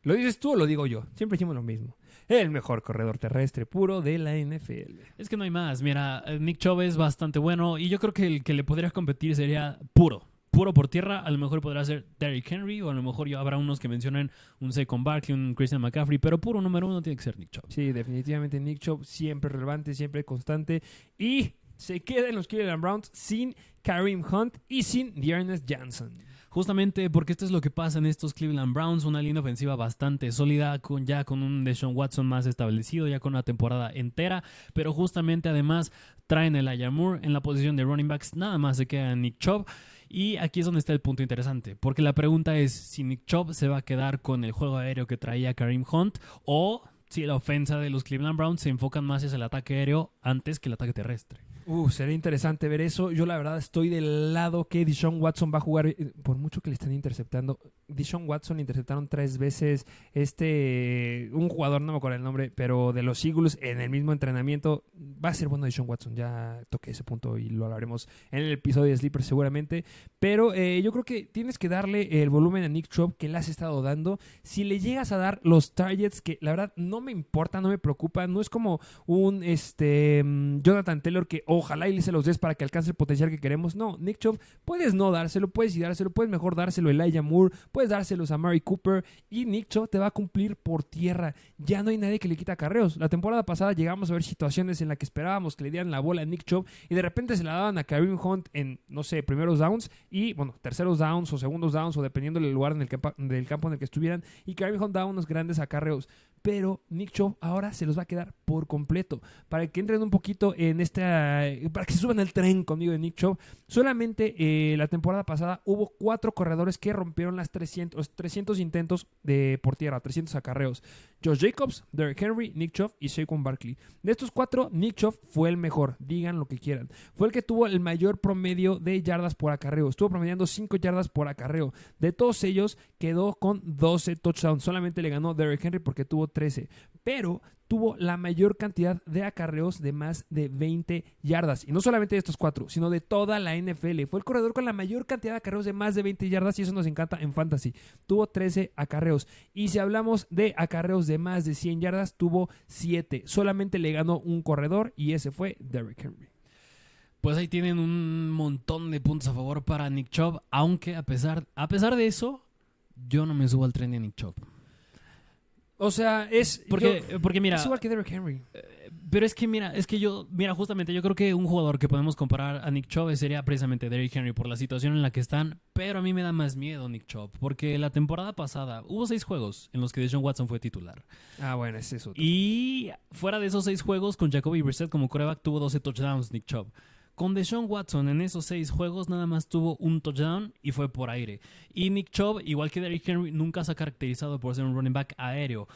Speaker 1: ¿Lo dices tú o lo digo yo? Siempre decimos lo mismo. El mejor corredor terrestre puro de la NFL.
Speaker 2: Es que no hay más. Mira, eh, Nick Chubb es bastante bueno y yo creo que el que le podría competir sería puro. Puro por tierra, a lo mejor podrá ser Derrick Henry o a lo mejor ya habrá unos que mencionen un Saquon Barkley, un Christian McCaffrey, pero puro número uno tiene que ser Nick Chubb.
Speaker 1: Sí, definitivamente Nick Chubb siempre relevante, siempre constante. Y se queda en los Cleveland Browns sin Kareem Hunt y sin Dearness Johnson.
Speaker 2: Justamente porque esto es lo que pasa en estos Cleveland Browns, una línea ofensiva bastante sólida, con, ya con un Deshaun Watson más establecido, ya con una temporada entera, pero justamente además traen el Ayamur en la posición de running backs, nada más se queda Nick Chubb. Y aquí es donde está el punto interesante, porque la pregunta es si Nick Chubb se va a quedar con el juego aéreo que traía Kareem Hunt o si la ofensa de los Cleveland Browns se enfocan más hacia el ataque aéreo antes que el ataque terrestre.
Speaker 1: Uh, sería interesante ver eso. Yo la verdad estoy del lado que Dishon Watson va a jugar, eh, por mucho que le estén interceptando. Dishon Watson interceptaron tres veces este, un jugador, no me acuerdo el nombre, pero de los Eagles en el mismo entrenamiento. Va a ser bueno Dishon Watson, ya toqué ese punto y lo hablaremos en el episodio de Sleeper seguramente. Pero eh, yo creo que tienes que darle el volumen a Nick Chubb que le has estado dando. Si le llegas a dar los targets, que la verdad no me importa, no me preocupa, no es como un este, mm, Jonathan Taylor que ojalá y se los des para que alcance el potencial que queremos. No, Nick Chubb, puedes no dárselo, puedes y dárselo, puedes mejor dárselo a Elijah Moore, puedes dárselos a Murray Cooper y Nick Chubb te va a cumplir por tierra. Ya no hay nadie que le quita carreos. La temporada pasada llegamos a ver situaciones en las que esperábamos que le dieran la bola a Nick Chubb y de repente se la daban a Kareem Hunt en, no sé, primeros downs y, bueno, terceros downs o segundos downs o dependiendo del lugar en el del campo en el que estuvieran y Kareem Hunt daba unos grandes acarreos pero Nick Chubb ahora se los va a quedar por completo. Para que entren un poquito en esta, para que se suban al tren conmigo de Nick Chubb, solamente eh, la temporada pasada hubo cuatro corredores que rompieron las 300, 300 intentos de por tierra, 300 acarreos. Josh Jacobs, Derrick Henry, Nick Chubb y Saquon Barkley. De estos cuatro, Nick Chubb fue el mejor, digan lo que quieran. Fue el que tuvo el mayor promedio de yardas por acarreo. Estuvo promediando 5 yardas por acarreo. De todos ellos, quedó con 12 touchdowns. Solamente le ganó Derrick Henry porque tuvo 13. Pero tuvo la mayor cantidad de acarreos de más de 20 yardas. Y no solamente de estos cuatro, sino de toda la NFL. Fue el corredor con la mayor cantidad de acarreos de más de 20 yardas y eso nos encanta en fantasy. Tuvo 13 acarreos. Y si hablamos de acarreos de más de 100 yardas, tuvo 7. Solamente le ganó un corredor y ese fue Derrick Henry.
Speaker 2: Pues ahí tienen un montón de puntos a favor para Nick Chubb, aunque a pesar, a pesar de eso, yo no me subo al tren de Nick Chubb.
Speaker 1: O sea, es.
Speaker 2: Porque, porque mira.
Speaker 1: Es igual que Derrick Henry.
Speaker 2: Eh, pero es que mira, es que yo, mira, justamente yo creo que un jugador que podemos comparar a Nick Chubb sería precisamente Derrick Henry por la situación en la que están, pero a mí me da más miedo Nick Chubb, porque la temporada pasada hubo seis juegos en los que Deshaun Watson fue titular.
Speaker 1: Ah, bueno, es eso.
Speaker 2: Y fuera de esos seis juegos, con Jacoby Brissett como coreback, tuvo 12 touchdowns Nick Chubb. Con Deshaun Watson en esos seis juegos nada más tuvo un touchdown y fue por aire. Y Nick Chubb, igual que Derrick Henry, nunca se ha caracterizado por ser un running back aéreo.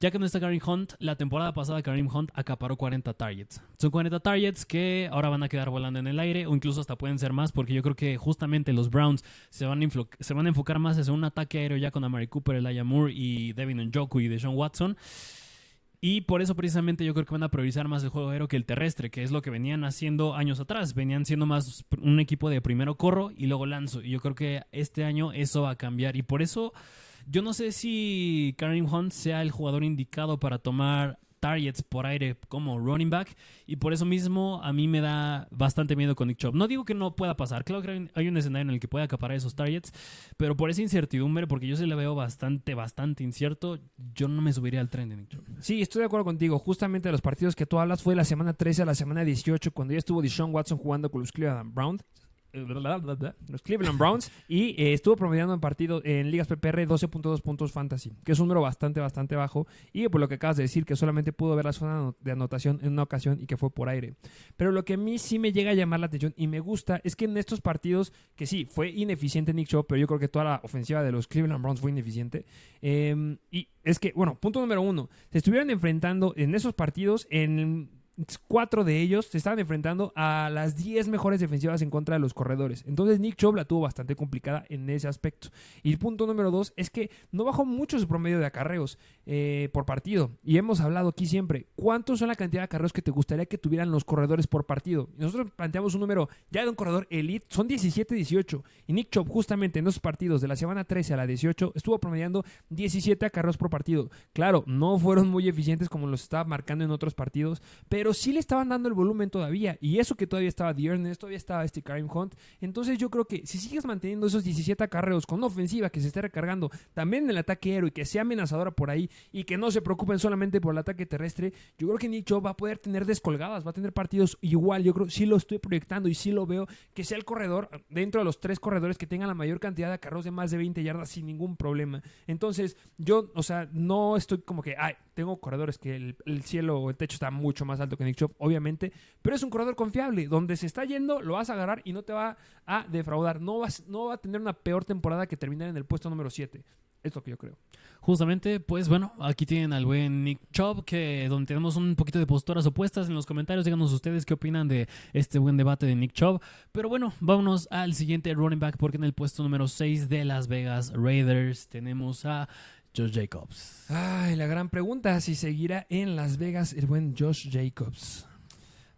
Speaker 2: Ya que no está Kareem Hunt, la temporada pasada Kareem Hunt acaparó 40 targets. Son 40 targets que ahora van a quedar volando en el aire o incluso hasta pueden ser más porque yo creo que justamente los Browns se van a, enfocar más hacia un ataque aéreo ya con Amari Cooper, Elijah Moore y Devin Njoku y Deshaun Watson. Y por eso precisamente yo creo que van a priorizar más el juego aéreo que el terrestre, que es lo que venían haciendo años atrás. Venían siendo más un equipo de primero corro y luego lanzo. Y yo creo que este año eso va a cambiar. Y por eso yo no sé si Kareem Hunt sea el jugador indicado para tomar targets por aire como running back y por eso mismo a mí me da bastante miedo con Nick Chubb. No digo que no pueda pasar, claro que hay un escenario en el que pueda acaparar esos targets, pero por esa incertidumbre, porque yo se le veo bastante, bastante incierto, yo no me subiría al tren de Nick Chubb.
Speaker 1: Sí, estoy de acuerdo contigo. Justamente los partidos que tú hablas fue la semana 13 a la semana 18, cuando ya estuvo Deshaun Watson jugando con los Cleveland Browns los Cleveland Browns y eh, estuvo promediando en partido en ligas PPR 12.2 puntos fantasy, que es un número bastante, bastante bajo. Y por lo que acabas de decir, que solamente pudo ver la zona de anotación en una ocasión y que fue por aire. Pero lo que a mí sí me llega a llamar la atención y me gusta es que en estos partidos, que sí, fue ineficiente Nick Shaw, pero yo creo que toda la ofensiva de los Cleveland Browns fue ineficiente. Em, y es que, bueno, punto número uno, se estuvieron enfrentando en esos partidos en cuatro de ellos se estaban enfrentando a las 10 mejores defensivas en contra de los corredores. Entonces Nick Chubb la tuvo bastante complicada en ese aspecto. Y el punto número dos es que no bajó mucho su promedio de acarreos eh, por partido. Y hemos hablado aquí siempre, ¿cuántos son la cantidad de acarreos que te gustaría que tuvieran los corredores por partido? nosotros planteamos un número ya de un corredor elite, son 17-18. Y Nick Chubb justamente en esos partidos de la semana 13 a la 18 estuvo promediando 17 acarreos por partido. Claro, no fueron muy eficientes como los estaba marcando en otros partidos, pero pero sí le estaban dando el volumen todavía. Y eso que todavía estaba Dearness, todavía estaba este Karim Hunt. Entonces yo creo que si sigues manteniendo esos 17 acarreos con una ofensiva que se esté recargando, también en el ataque aéreo y que sea amenazadora por ahí, y que no se preocupen solamente por el ataque terrestre, yo creo que Nick va a poder tener descolgadas, va a tener partidos igual. Yo creo, sí lo estoy proyectando y sí lo veo, que sea el corredor dentro de los tres corredores que tengan la mayor cantidad de carros de más de 20 yardas sin ningún problema. Entonces, yo, o sea, no estoy como que, ay, tengo corredores que el, el cielo o el techo está mucho más alto que Nick Chubb, obviamente, pero es un corredor confiable. Donde se está yendo, lo vas a agarrar y no te va a defraudar. No, vas, no va a tener una peor temporada que terminar en el puesto número 7. Es lo que yo creo.
Speaker 2: Justamente, pues bueno, aquí tienen al buen Nick Chubb, que donde tenemos un poquito de posturas opuestas en los comentarios. Díganos ustedes qué opinan de este buen debate de Nick Chubb. Pero bueno, vámonos al siguiente running back, porque en el puesto número 6 de Las Vegas Raiders tenemos a Josh Jacobs.
Speaker 1: Ay, la gran pregunta, si seguirá en Las Vegas el buen Josh Jacobs.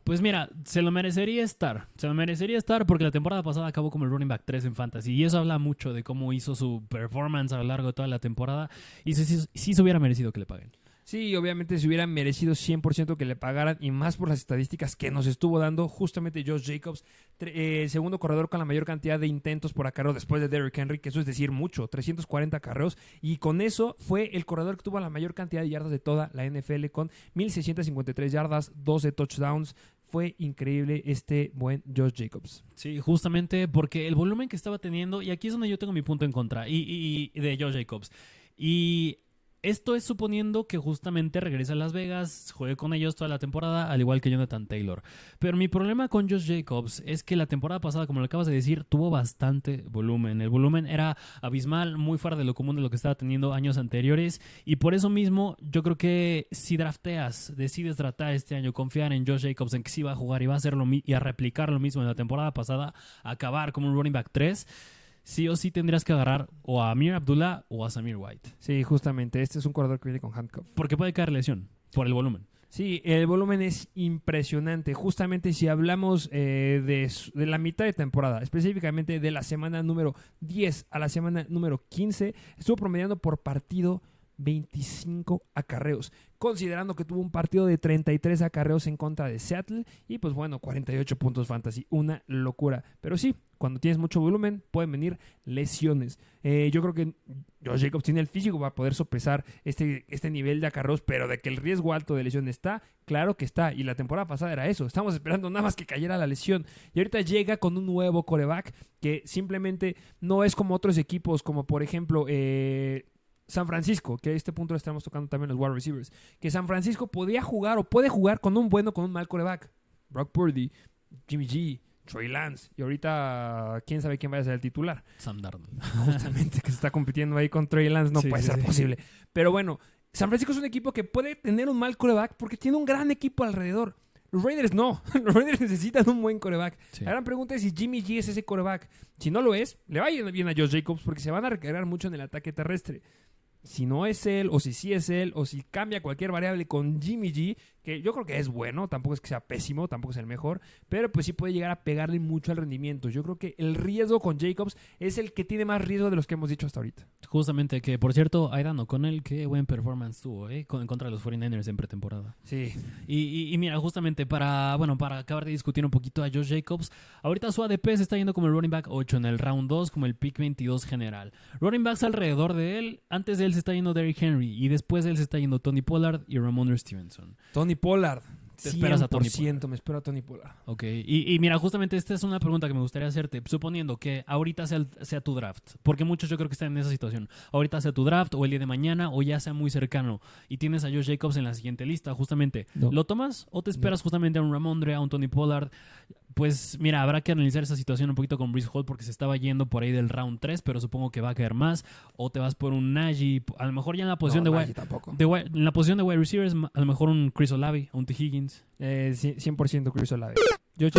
Speaker 2: Pues mira, se lo merecería estar. Se lo merecería estar porque la temporada pasada acabó como el running back 3 en fantasy. Y eso habla mucho de cómo hizo su performance a lo largo de toda la temporada. Y sí, sí, se hubiera merecido que le paguen.
Speaker 1: Sí, obviamente se hubiera merecido 100% que le pagaran y más por las estadísticas que nos estuvo dando justamente Josh Jacobs, eh, segundo corredor con la mayor cantidad de intentos por acarreo después de Derrick Henry, que eso es decir mucho, 340 carreos y con eso fue el corredor que tuvo la mayor cantidad de yardas de toda la NFL con 1653 yardas, 12 touchdowns, fue increíble este buen Josh Jacobs.
Speaker 2: Sí, justamente porque el volumen que estaba teniendo, y aquí es donde yo tengo mi punto en contra, y, de Josh Jacobs. Y esto es suponiendo que justamente regrese a Las Vegas, juegue con ellos toda la temporada, al igual que Jonathan Taylor. Pero mi problema con Josh Jacobs es que la temporada pasada, como lo acabas de decir, tuvo bastante volumen. El volumen era abismal, muy fuera de lo común de lo que estaba teniendo años anteriores. Y por eso mismo, yo creo que si drafteas, decides tratar este año, confiar en Josh Jacobs, en que sí va a jugar y va a hacer lo y a replicar lo mismo en la temporada pasada, acabar como un running back 3 sí o sí tendrías que agarrar o a Amir Abdullah o a Samir White.
Speaker 1: Sí, justamente. Este es un corredor que viene con handcuff.
Speaker 2: Porque puede caer lesión por el volumen.
Speaker 1: Sí, el volumen es impresionante. Justamente si hablamos eh, de, de, la mitad de temporada, específicamente de la semana número 10 a la semana número 15, estuvo promediando por partido 25 acarreos, considerando que tuvo un partido de 33 acarreos en contra de Seattle y pues bueno, 48 puntos fantasy, una locura. Pero sí, cuando tienes mucho volumen pueden venir lesiones. Eh, yo creo que Josh Jacobs tiene el físico para poder sopesar este, este nivel de acarreos, pero de que el riesgo alto de lesión está, claro que está. Y la temporada pasada era eso, estamos esperando nada más que cayera la lesión. Y ahorita llega con un nuevo coreback que simplemente no es como otros equipos, como por ejemplo... Eh, San Francisco, que a este punto lo estamos tocando también los wide receivers, que San Francisco podía jugar o puede jugar con un bueno, con un mal coreback. Brock Purdy, Jimmy G, Troy Lance, y ahorita quién sabe quién vaya a ser el titular.
Speaker 2: Sam Darnold.
Speaker 1: Justamente, que se está compitiendo ahí con Troy Lance, no puede ser posible. Pero bueno, San Francisco es un equipo que puede tener un mal coreback porque tiene un gran equipo alrededor. Los Raiders no. Los Raiders necesitan un buen coreback. La gran pregunta es si Jimmy G es ese coreback. Si no lo es, le va bien a Josh Jacobs porque se van a recargar mucho en el ataque terrestre si no es él, o si sí es él, o si cambia cualquier variable con Jimmy G, que yo creo que es bueno, tampoco es que sea pésimo, tampoco es el mejor, pero pues sí puede llegar a pegarle mucho al rendimiento. Yo creo que el riesgo con Jacobs es el que tiene más riesgo de los que hemos dicho hasta ahorita.
Speaker 2: Justamente, que por cierto, Aidano, con él, qué buen performance tuvo, ¿eh? en contra de los 49ers en pretemporada.
Speaker 1: Sí.
Speaker 2: Y, y, mira, justamente para, bueno, para acabar de discutir un poquito a Josh Jacobs, ahorita su ADP se está yendo como el running back 8 en el round 2, como el pick 22 general. Running backs alrededor de él, antes de él se está yendo Derrick Henry y después de él se está yendo Tony Pollard y Ramon Stevenson.
Speaker 1: Tony Pollard. Te esperas a Tony Pollard. me espero a Tony Pollard.
Speaker 2: Ok, y, mira, justamente esta es una pregunta que me gustaría hacerte, suponiendo que ahorita sea, sea, tu draft, porque muchos yo creo que están en esa situación, ahorita sea tu draft o el día de mañana o ya sea muy cercano y tienes a Josh Jacobs en la siguiente lista, justamente, ¿lo tomas o te esperas justamente a un Ramondre, a un Tony Pollard? Pues mira, habrá que analizar esa situación un poquito con Brice Hall porque se estaba yendo por ahí del round 3, pero supongo que va a caer más. O te vas por un Najee, a lo mejor ya en la posición de, wide, en la posición de wide receivers, a lo mejor un Chris Olave, un T. Higgins.
Speaker 1: Eh, 100% Chris Olave. Yo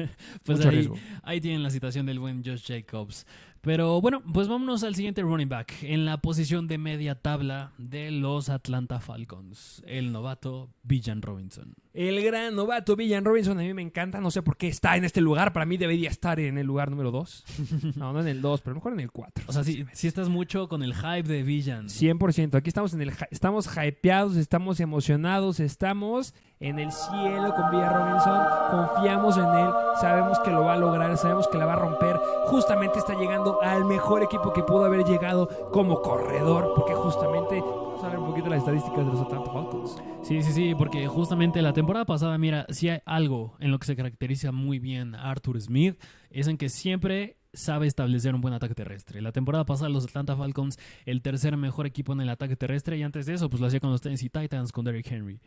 Speaker 2: pues ahí, ahí, tienen la situación del buen Josh Jacobs. Pero bueno, pues vámonos al siguiente running back. En la posición de media tabla de los Atlanta Falcons, el novato Villan Robinson.
Speaker 1: El gran novato Villan Robinson a mí me encanta. No sé por qué está en este lugar. Para mí debería estar en el lugar número 2. No, no en el 2, pero mejor en el 4.
Speaker 2: O sea, si, si, estás mucho con el hype de Villan.
Speaker 1: 100%. Aquí estamos, en el, estamos hypeados, estamos emocionados, estamos en el cielo con Villan Robinson. confiamos en él, sabemos que lo va a lograr, sabemos que la va a romper. Justamente está llegando al mejor equipo que pudo haber llegado como corredor, porque justamente vamos a ver un poquito las estadísticas de los Atlanta Falcons.
Speaker 2: Sí, sí, sí, porque justamente la temporada pasada, mira, si hay algo en lo que se caracteriza muy bien a Arthur Smith, es en que siempre sabe establecer un buen ataque terrestre. La temporada pasada los Atlanta Falcons, el tercer mejor equipo en el ataque terrestre, y antes de eso, pues lo hacía con los Tennessee Titans, con Derrick Henry.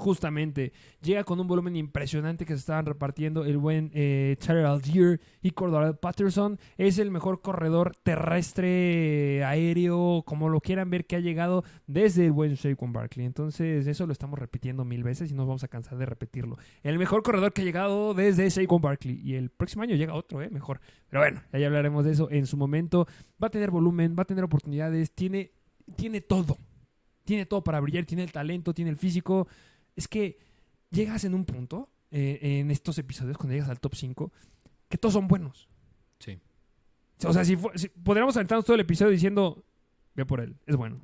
Speaker 1: Justamente, llega con un volumen impresionante que se estaban repartiendo el buen eh, Tyler Algier y Cordell Patterson. Es el mejor corredor terrestre, aéreo, como lo quieran ver, que ha llegado desde el buen Saquon Barkley. Entonces, eso lo estamos repitiendo mil veces y nos vamos a cansar de repetirlo. El mejor corredor que ha llegado desde Saquon Barkley. Y el próximo año llega otro, ¿eh? Mejor. Pero bueno, ya hablaremos de eso en su momento. Va a tener volumen, va a tener oportunidades, tiene, tiene todo. Tiene todo para brillar, tiene el talento, tiene el físico es que llegas en un punto, eh, en estos episodios, cuando llegas al top 5, que todos son buenos.
Speaker 2: Sí.
Speaker 1: O sea, si, si podríamos aventarnos todo el episodio diciendo, Ve por él, es bueno.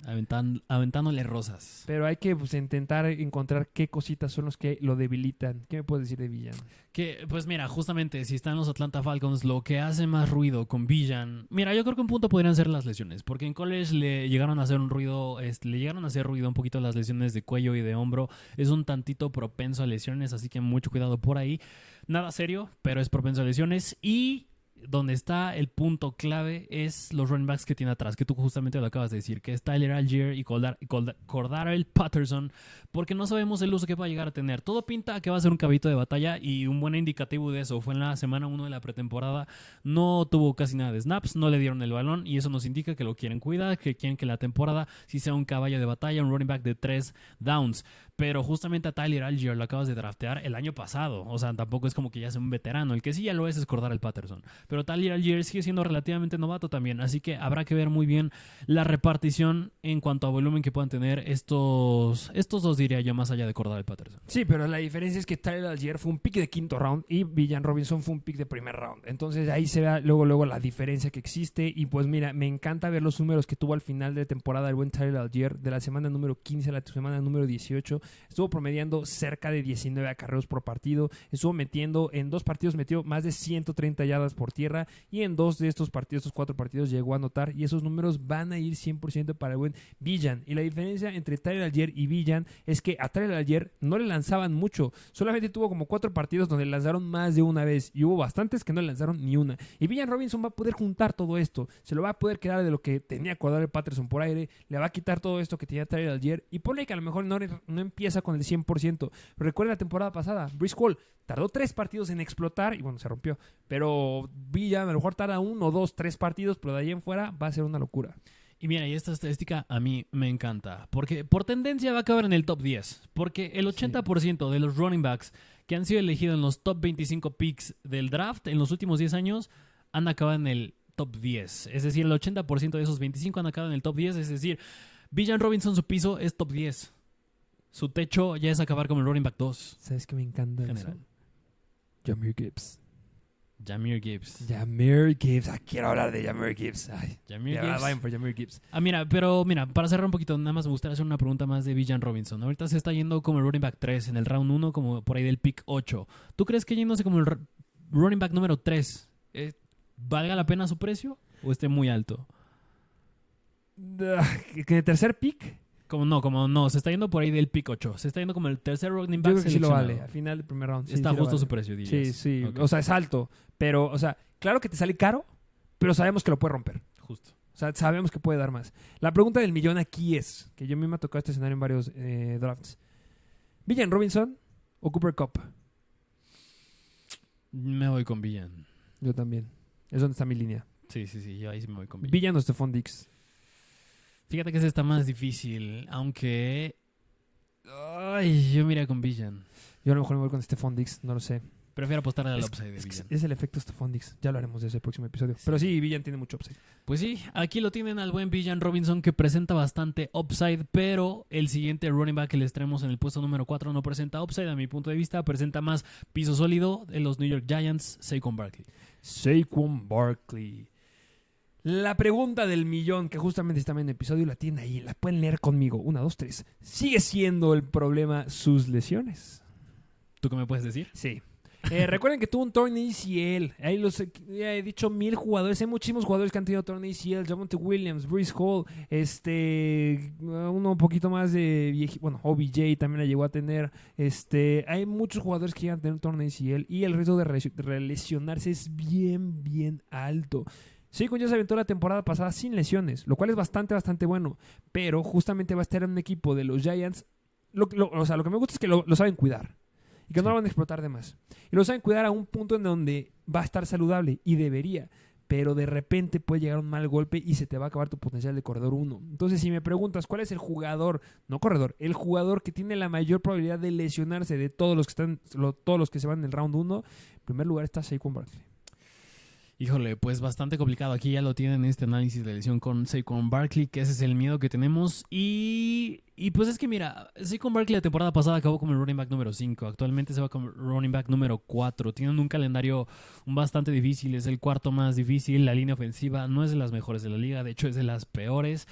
Speaker 2: aventándole rosas.
Speaker 1: Pero hay que pues, intentar encontrar qué cositas son los que lo debilitan. ¿Qué me puedes decir de Villan?
Speaker 2: Que, pues mira, justamente si están los Atlanta Falcons, lo que hace más ruido con Villan. Mira, yo creo que un punto podrían ser las lesiones. Porque en college le llegaron a hacer un ruido, este, le llegaron a hacer ruido un poquito las lesiones de cuello y de hombro. Es un tantito propenso a lesiones, así que mucho cuidado por ahí. Nada serio, pero es propenso a lesiones. Y donde está el punto clave es los running backs que tiene atrás, que tú justamente lo acabas de decir, que es Tyler Algier y Cordarel Patterson, porque no sabemos el uso que va a llegar a tener. Todo pinta que va a ser un cabito de batalla y un buen indicativo de eso fue en la semana 1 de la pretemporada, no tuvo casi nada de snaps, no le dieron el balón y eso nos indica que lo quieren cuidar, que quieren que la temporada sí sea un caballo de batalla, un running back de tres downs. Pero justamente a Tyler Algier lo acabas de draftear el año pasado. O sea, tampoco es como que ya sea un veterano. El que sí ya lo es es el Patterson. Pero Tyler Algier sigue siendo relativamente novato también. Así que habrá que ver muy bien la repartición en cuanto a volumen que puedan tener estos, estos dos, diría yo, más allá de el Patterson.
Speaker 1: Sí, pero la diferencia es que Tyler Algier fue un pick de quinto round y Villan Robinson fue un pick de primer round. Entonces ahí se ve luego, luego la diferencia que existe. Y pues mira, me encanta ver los números que tuvo al final de temporada el buen Tyler Algier de la semana número 15 a la semana número 18 estuvo promediando cerca de 19 acarreos por partido, estuvo metiendo, en dos partidos metió más de 130 yardas por tierra y en dos de estos partidos, estos cuatro partidos llegó a anotar y esos números van a ir 100% para el buen Villan. Y la diferencia entre Tyler Algier y Villan es que a Tyler Algier no le lanzaban mucho, solamente tuvo como cuatro partidos donde lanzaron más de una vez y hubo bastantes que no le lanzaron ni una. Y Villan Robinson va a poder juntar todo esto, se lo va a poder quedar de lo que tenía el Patterson por aire, le va a quitar todo esto que tenía Tyler Algier y pone que a lo mejor no, no empieza con el 100%. Recuerda la temporada pasada, Brice Hall tardó tres partidos en explotar y bueno, se rompió. Pero Villa a lo mejor tarda uno, dos, tres partidos, pero de ahí en fuera va a ser una locura.
Speaker 2: Y mira, y esta estadística a mí me encanta, porque por tendencia va a acabar en el top 10, porque el 80% de los running backs que han sido elegidos en los top 25 picks del draft en los últimos 10 años han acabado en el top 10. Es decir, el 80% de esos 25 han acabado en el top 10, es decir, Villan Robinson su piso es top 10. Su techo ya es acabar como el running back 2.
Speaker 1: ¿Sabes qué me encanta General. Jamir Gibbs.
Speaker 2: Jamir Gibbs.
Speaker 1: Jamir Gibbs. Ah, quiero hablar de Jamir Gibbs. Ay,
Speaker 2: Jamir Gibbs.
Speaker 1: Vayan por Jamir Gibbs.
Speaker 2: Ah, mira, pero mira, para cerrar un poquito, nada más me gustaría hacer una pregunta más de Villan Robinson. Ahorita se está yendo como el running back 3 en el round 1, como por ahí del pick 8. ¿Tú crees que yéndose como el running back número 3 eh, valga la pena su precio o esté muy alto?
Speaker 1: ¿Que el tercer pick?
Speaker 2: Como no, como no, se está yendo por ahí del pick 8. Se está yendo como el tercer running back.
Speaker 1: Yo creo que sí lo vale, al final del primer round.
Speaker 2: está justo su precio, dirías.
Speaker 1: Sí, sí. O sea, es alto. Pero, o sea, claro que te sale caro, pero sabemos que lo puede romper.
Speaker 2: Justo.
Speaker 1: O sea, sabemos que puede dar más. La pregunta del millón aquí es, que yo mismo me ha tocado este escenario en varios eh, drafts. ¿Villan Robinson o Cooper Cup?
Speaker 2: Me voy con Villan.
Speaker 1: Yo también. Es donde está mi línea.
Speaker 2: Sí, sí, sí. Yo ahí sí me voy con Villan.
Speaker 1: Villan o Stephon Dix.
Speaker 2: Fíjate que ese está más difícil, aunque... Ay, yo mira con Villan.
Speaker 1: Yo a lo mejor me voy con Stephon Dix, no lo sé.
Speaker 2: Prefiero apostar al upside de
Speaker 1: Villan. Es el efecto Stephon Dix. Ya lo haremos de ese próximo episodio. Pero sí, Villan tiene mucho upside.
Speaker 2: Pues sí, aquí lo tienen al buen Villan Robinson que presenta bastante upside, pero el siguiente running back que les traemos en el puesto número 4 no presenta upside, a mi punto de vista. Presenta más piso sólido de los New York Giants, Saquon Barkley.
Speaker 1: Saquon Barkley. La pregunta del millón, que justamente está en el episodio, la tiene ahí, la pueden leer conmigo. Una, dos, tres. ¿Sigue siendo el problema sus lesiones?
Speaker 2: ¿Tú qué me puedes decir?
Speaker 1: Sí. Eh, recuerden que tuvo un torneo ACL. Ahí los ya he dicho mil jugadores. Hay muchísimos jugadores que han tenido torneo ACL. Javonte Williams, Bruce Hall, este, uno un poquito más de vieji- bueno, OBJ también la llegó a tener. Este, hay muchos jugadores que llegan a tener un torneo ACL y el riesgo de re- de lesionarse es bien, bien alto. Saquon ya se aventó la temporada pasada sin lesiones, lo cual es bastante, bastante bueno. Pero justamente va a estar en un equipo de los Giants. Lo, lo- o sea, lo que me gusta es que lo, lo saben cuidar y que no lo van a explotar de más. Y lo saben cuidar a un punto en donde va a estar saludable y debería. Pero de repente puede llegar un mal golpe y se te va a acabar tu potencial de corredor 1. Entonces, si me preguntas cuál es el jugador, no corredor, el jugador que tiene la mayor probabilidad de lesionarse de todos los que están, lo- todos los que se van en el round 1, en primer lugar está Saquon Barkley.
Speaker 2: Híjole, pues bastante complicado. Aquí ya lo tienen este análisis de lesión con Saquon Barkley, que ese es el miedo que tenemos. Y, y pues es que mira, Saquon Barkley la temporada pasada acabó como el running back número 5. Actualmente se va como running back número 4. Tienen un calendario bastante difícil, es el cuarto más difícil. La línea ofensiva no es de las mejores de la liga, de hecho es de las peores.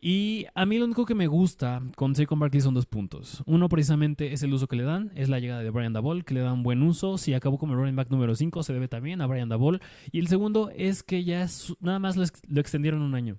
Speaker 2: Y a mí lo único que me gusta con Saquon Barkley son dos puntos. Uno precisamente es el uso que le dan, es la llegada de Brian Dabol, que le dan buen uso. Si acabó como el running back número 5, se debe también a Brian Dabol. Y el segundo es que ya es- nada más lo, ex- lo extendieron un año.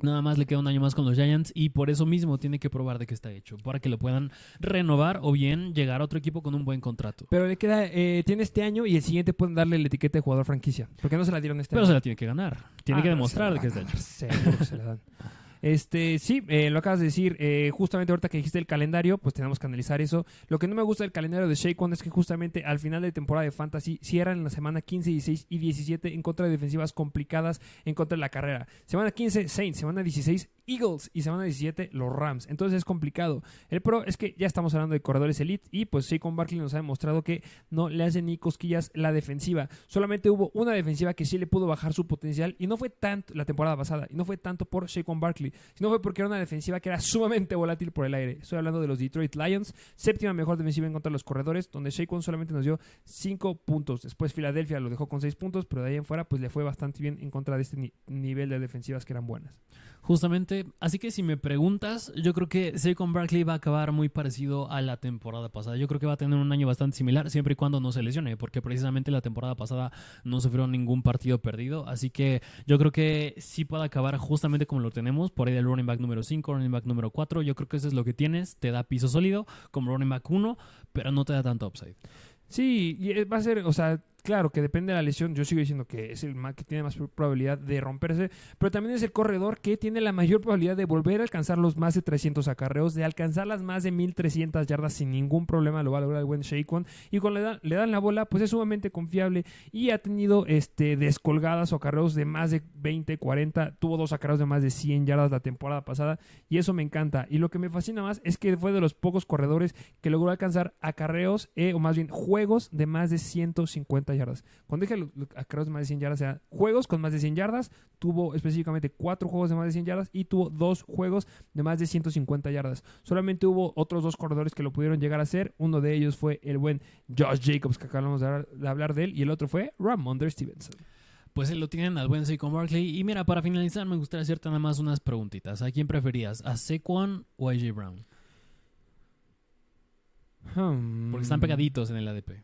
Speaker 2: Nada más le queda un año más con los Giants y por eso mismo tiene que probar de qué está hecho, para que lo puedan renovar o bien llegar a otro equipo con un buen contrato.
Speaker 1: Pero le queda, eh, tiene este año y el siguiente pueden darle la etiqueta de jugador franquicia. Porque no se la dieron este
Speaker 2: Pero
Speaker 1: año.
Speaker 2: se la tiene que ganar, tiene
Speaker 1: Ah,
Speaker 2: que
Speaker 1: pero
Speaker 2: demostrar de qué
Speaker 1: van
Speaker 2: está hecho.
Speaker 1: seguro que se la dan. Este, sí, eh, lo acabas de decir. eh, justamente ahorita que dijiste el calendario, pues tenemos que analizar eso. Lo que no me gusta del calendario de Shaquan es que justamente al final de temporada de Fantasy cierran en la semana 15, 16 y 17 en contra de defensivas complicadas en contra de la carrera. Semana 15, Saints. Semana 16, Eagles. Y semana 17, los Rams. Entonces es complicado. El pro es que ya estamos hablando de corredores elite y pues Shaquan Barkley nos ha demostrado que no le hace ni cosquillas la defensiva. Solamente hubo una defensiva que sí le pudo bajar su potencial y no fue tanto la temporada pasada y no fue tanto por Shaquan Barkley, sino fue porque era una defensiva que era sumamente volátil por el aire. Estoy hablando de los Detroit Lions, séptima mejor defensiva en contra de los corredores, donde Shaquan solamente nos dio 5 puntos. Después Filadelfia lo dejó con 6 puntos, pero de ahí en fuera pues le fue bastante bien en contra de este ni- nivel de defensivas que eran buenas.
Speaker 2: Justamente, así que si me preguntas, yo creo que Saquon Barkley va a acabar muy parecido a la temporada pasada. Yo creo que va a tener un año bastante similar, siempre y cuando no se lesione, porque precisamente la temporada pasada no sufrió ningún partido perdido. Así que yo creo que sí puede acabar justamente como lo tenemos, por ahí del running back número 5, running back número 4. Yo creo que eso es lo que tienes, te da piso sólido como running back 1, pero no te da tanto upside.
Speaker 1: Sí, y eh, va a ser, o sea, claro que depende de la lesión. Yo sigo diciendo que es el que tiene más probabilidad de romperse, pero también es el corredor que tiene la mayor probabilidad de volver a alcanzar los más de 300 acarreos, de alcanzar las más de 1300 yardas sin ningún problema. Lo va a lograr el buen Shaquan. Y cuando le dan, le dan la bola, pues es sumamente confiable y ha tenido este, descolgadas o acarreos de más de 20, 40. Tuvo dos acarreos de más de 100 yardas la temporada pasada y eso me encanta. Y lo que me fascina más es que fue de los pocos corredores que logró alcanzar acarreos, eh, o más bien juegos de más de 150 yardas. Cuando dije lo- acarreos de más de 100 yardas, o sea, juegos con más de 100 yardas, tuvo específicamente cuatro juegos de más de 100 yardas y tuvo dos juegos de más de 150 yardas. Solamente hubo otros dos corredores que lo pudieron llegar a hacer. Uno de ellos fue el buen Josh Jacobs, que acabamos de hablar, de hablar de él, y el otro fue Ramondre Stevenson.
Speaker 2: Pues lo tienen al buen Saquon Barkley. Y mira, para finalizar, me gustaría hacerte nada más unas preguntitas. ¿A quién preferías? ¿A Saquon o a AJ Brown?
Speaker 1: Hmm.
Speaker 2: Porque están pegaditos en el ADP.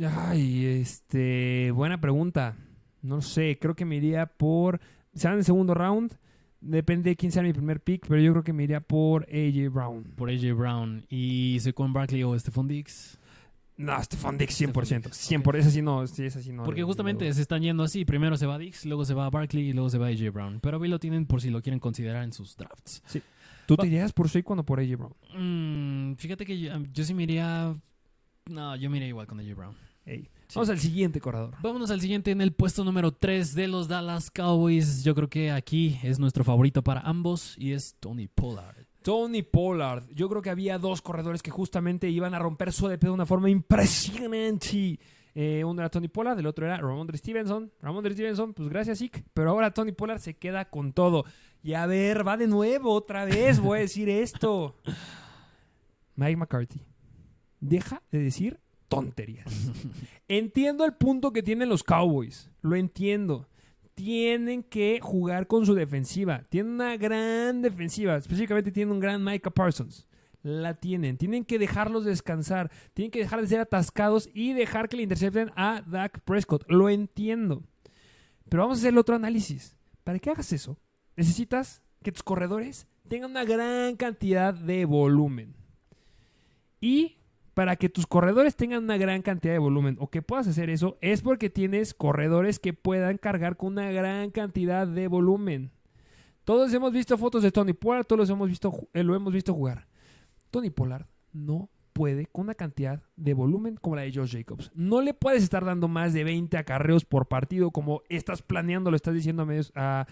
Speaker 1: Ay, este, buena pregunta. No sé, creo que me iría por. Se van en el segundo round. Depende de quién sea mi primer pick, pero yo creo que me iría por AJ Brown.
Speaker 2: Por AJ Brown. ¿Y Saquon Barkley o Stephon Diggs?
Speaker 1: No, Stephon Diggs 100%.
Speaker 2: Stephon Diggs,
Speaker 1: 100%. Ese sí no, sí, ese sí no.
Speaker 2: Porque justamente
Speaker 1: no.
Speaker 2: se están yendo así. Primero se va Diggs, luego se va Barkley y luego se va AJ Brown. Pero ahí lo tienen por si lo quieren considerar en sus drafts.
Speaker 1: ¿Tú te irías por Saquon o por AJ Brown?
Speaker 2: Mm, fíjate que yo, yo sí me iría... No, yo me iría igual con AJ Brown.
Speaker 1: Ey.
Speaker 2: Sí.
Speaker 1: Vamos al siguiente corredor.
Speaker 2: Vámonos al siguiente en el puesto número 3 de los Dallas Cowboys. Yo creo que aquí es nuestro favorito para ambos y es Tony Pollard.
Speaker 1: Tony Pollard. Yo creo que había dos corredores que justamente iban a romper su ADP de una forma impresionante. Eh, uno era Tony Pollard, el otro era Ramondre Stevenson. Ramondre Stevenson, pues gracias, Ick. Pero ahora Tony Pollard se queda con todo. Y a ver, va de nuevo, otra vez voy a decir esto. Mike McCarthy, deja de decir tonterías. Entiendo el punto que tienen los Cowboys. Lo entiendo. Tienen que jugar con su defensiva. Tienen una gran defensiva. Específicamente tienen un gran Micah Parsons. la tienen. Tienen que dejarlos descansar. Tienen que dejar de ser atascados y dejar que le intercepten a Dak Prescott. Lo entiendo. Pero vamos a hacer el otro análisis. Para que hagas eso, necesitas que tus corredores tengan una gran cantidad de volumen. Y para que tus corredores tengan una gran cantidad de volumen o que puedas hacer eso, es porque tienes corredores que puedan cargar con una gran cantidad de volumen. Todos hemos visto fotos de Tony Pollard, todos hemos visto, eh, lo hemos visto jugar. Tony Pollard no puede con una cantidad de volumen como la de Josh Jacobs. No le puedes estar dando más de 20 acarreos por partido como estás planeando, lo estás diciendo a medios, a,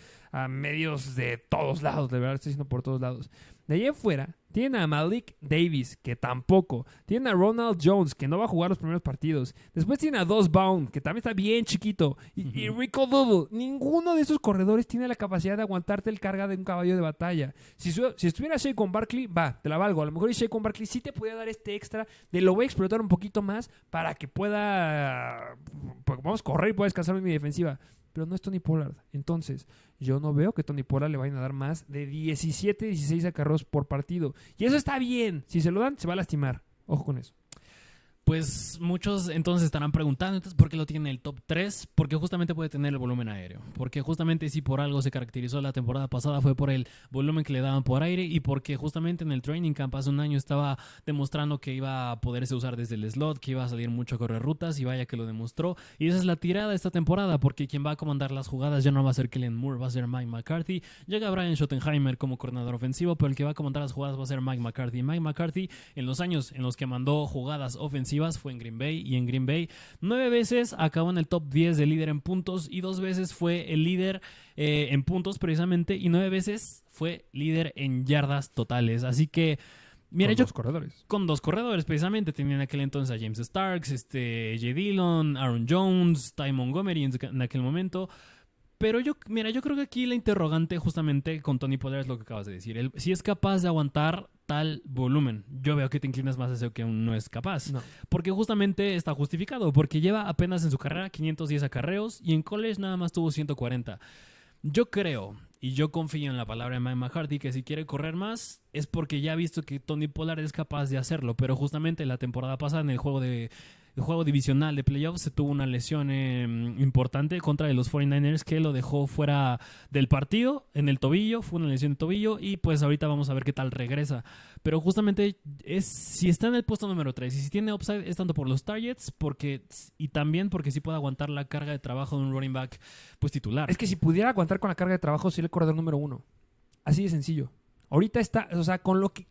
Speaker 1: medios de todos lados, de verdad, estoy diciendo por todos lados. De ahí en fuera, tienen a Malik Davis, que tampoco. Tienen a Ronald Jones, que no va a jugar los primeros partidos. Después tienen a Dos Bound, que también está bien chiquito. Y, y Rico Double. Ninguno de esos corredores tiene la capacidad de aguantarte el carga de un caballo de batalla. Si, su- si estuviera con Barkley, va, te la valgo. A lo mejor con Barkley sí te podía dar este extra de lo voy a explotar un poquito más para que pueda. pues, vamos a correr y pueda descansar en mi defensiva. Pero no es Tony Pollard. Entonces, yo no veo que Tony Pollard le vayan a dar más de 17, 16 acarreos por partido. Y eso está bien. Si se lo dan, se va a lastimar. Ojo con eso.
Speaker 2: Pues muchos entonces estarán preguntando, entonces, ¿por qué lo tiene en el top 3? Porque justamente puede tener el volumen aéreo. Porque justamente si por algo se caracterizó la temporada pasada fue por el volumen que le daban por aire y porque justamente en el training camp hace un año estaba demostrando que iba a poderse usar desde el slot, que iba a salir mucho a correr rutas y vaya que lo demostró. Y esa es la tirada de esta temporada porque quien va a comandar las jugadas ya no va a ser Kellen Moore, va a ser Mike McCarthy. Llega Brian Schottenheimer como coordinador ofensivo, pero el que va a comandar las jugadas va a ser Mike McCarthy. Mike McCarthy en los años en los que mandó jugadas ofensivas fue en Green Bay y en Green Bay nueve veces acabó en el top 10 de líder en puntos y dos veces fue el líder eh, en puntos precisamente y nueve veces fue líder en yardas totales. Así que, mira,
Speaker 1: Con
Speaker 2: yo
Speaker 1: dos corredores.
Speaker 2: con dos corredores precisamente. Tenía en aquel entonces a James Starks, este, J. Dillon, Aaron Jones, Ty Montgomery en, en aquel momento. Pero yo, mira, yo creo que aquí la interrogante justamente con Tony Pollard es lo que acabas de decir. Él, si es capaz de aguantar tal volumen. Yo veo que te inclinas más a eso que aún no es capaz.
Speaker 1: No.
Speaker 2: Porque justamente está justificado. Porque lleva apenas en su carrera 510 acarreos y en college nada más tuvo 140. Yo creo y yo confío en la palabra de Mike McCarthy que si quiere correr más es porque ya ha visto que Tony Pollard es capaz de hacerlo. Pero justamente la temporada pasada en el juego de el juego divisional de playoffs se tuvo una lesión eh, importante contra los 49ers que lo dejó fuera del partido en el tobillo, fue una lesión de tobillo y pues ahorita vamos a ver qué tal regresa. Pero justamente es si está en el puesto número 3 y si tiene upside es tanto por los targets porque y también porque sí puede aguantar la carga de trabajo de un running back pues titular.
Speaker 1: Es que si pudiera aguantar con la carga de trabajo, sería el corredor número uno. Así de sencillo. Ahorita está, o sea, con lo que.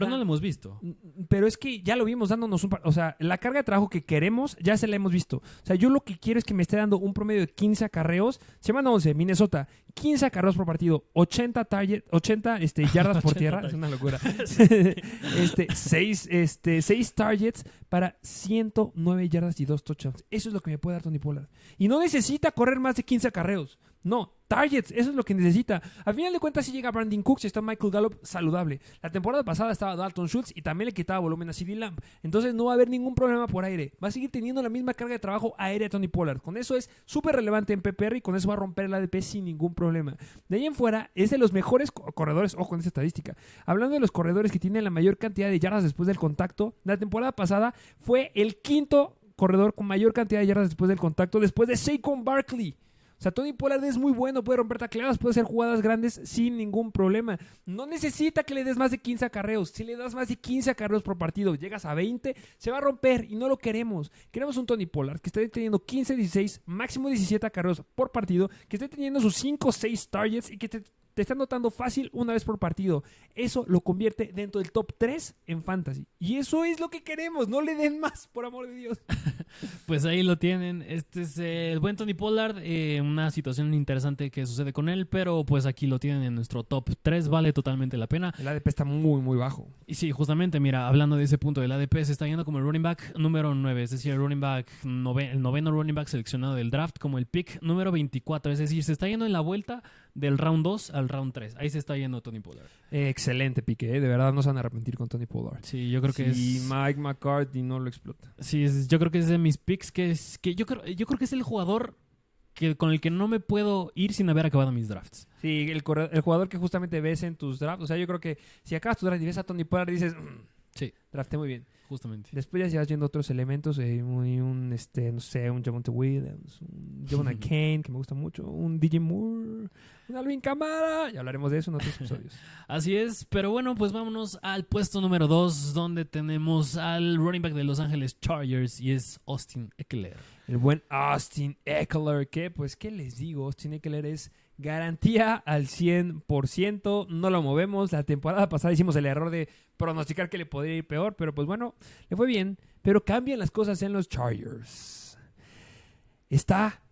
Speaker 2: Pero no lo hemos visto.
Speaker 1: Pero es que ya lo vimos dándonos un... par- O sea, la carga de trabajo que queremos ya se la hemos visto. O sea, yo lo que quiero es que me esté dando un promedio de 15 acarreos. Semana 11, Minnesota. 15 acarreos por partido. 80, target, 80 este, yardas por
Speaker 2: 80
Speaker 1: tierra. Es una locura. este, 6 este, seis targets para 109 yardas y 2 touchdowns. Eso es lo que me puede dar Tony Pollard. Y no necesita correr más de 15 acarreos. No, targets, eso es lo que necesita. Al final de cuentas, si llega Brandon Cooks y está Michael Gallup saludable. La temporada pasada estaba Dalton Schultz y también le quitaba volumen a CD Lamb. Entonces no va a haber ningún problema por aire. Va a seguir teniendo la misma carga de trabajo aérea Tony Pollard. Con eso es súper relevante en PPR y con eso va a romper el ADP sin ningún problema. De ahí en fuera, es de los mejores co- corredores. Ojo con esta estadística. Hablando de los corredores que tienen la mayor cantidad de yardas después del contacto, la temporada pasada fue el quinto corredor con mayor cantidad de yardas después del contacto, después de Saquon Barkley. O sea, Tony Pollard es muy bueno, puede romper tacleadas, puede hacer jugadas grandes sin ningún problema. No necesita que le des más de 15 acarreos. Si le das más de 15 acarreos por partido, llegas a 20, se va a romper y no lo queremos. Queremos un Tony Pollard que esté teniendo 15, 16, máximo 17 acarreos por partido, que esté teniendo sus 5 o 6 targets y que te, te esté anotando fácil una vez por partido. Eso lo convierte dentro del top 3 en fantasy. Y eso es lo que queremos. No le den más, por amor de Dios.
Speaker 2: Pues ahí lo tienen. Este es el buen Tony Pollard. eh, una situación interesante que sucede con él, pero pues aquí lo tienen en nuestro top 3. Vale totalmente la pena.
Speaker 1: El ADP está muy, muy bajo.
Speaker 2: Y sí, justamente, mira, hablando de ese punto del ADP, se está yendo como el running back número 9, es decir, el running back el noveno running back seleccionado del draft, como el pick número 24, es decir, se está yendo en la vuelta del round 2 al round 3. Ahí se está yendo Tony Pollard.
Speaker 1: Eh, excelente pique, ¿eh? de verdad no se van a arrepentir con Tony Pollard.
Speaker 2: Sí, yo creo que
Speaker 1: si
Speaker 2: es
Speaker 1: Mike McCarthy no lo explota.
Speaker 2: Sí, es- yo creo que es de mis picks que es que yo creo yo creo que es el jugador que con el que no me puedo ir sin haber acabado mis drafts.
Speaker 1: Sí, Sí, el, el jugador que justamente ves en tus drafts. O sea, yo creo que si acabas tu draft y ves a Tony Pollard, dices, "Mm,
Speaker 2: Sí.
Speaker 1: drafté muy bien.
Speaker 2: Justamente.
Speaker 1: Después ya vas viendo otros elementos, eh, un, un, este, no sé, un Javonte Williams, un Javon Kane, que me gusta mucho, un DJ Moore, un Alvin Kamara. Ya hablaremos de eso en otros episodios.
Speaker 2: Así es, pero bueno, pues vámonos al puesto número 2, donde tenemos al running back de Los Ángeles Chargers y es Austin Eckler.
Speaker 1: El buen Austin Eckler, que pues, ¿qué les digo? Austin Eckler es garantía al 100%, no lo movemos. La temporada pasada hicimos el error de pronosticar que le podría ir peor, pero pues bueno, le fue bien. Pero cambian las cosas en los Chargers. Está,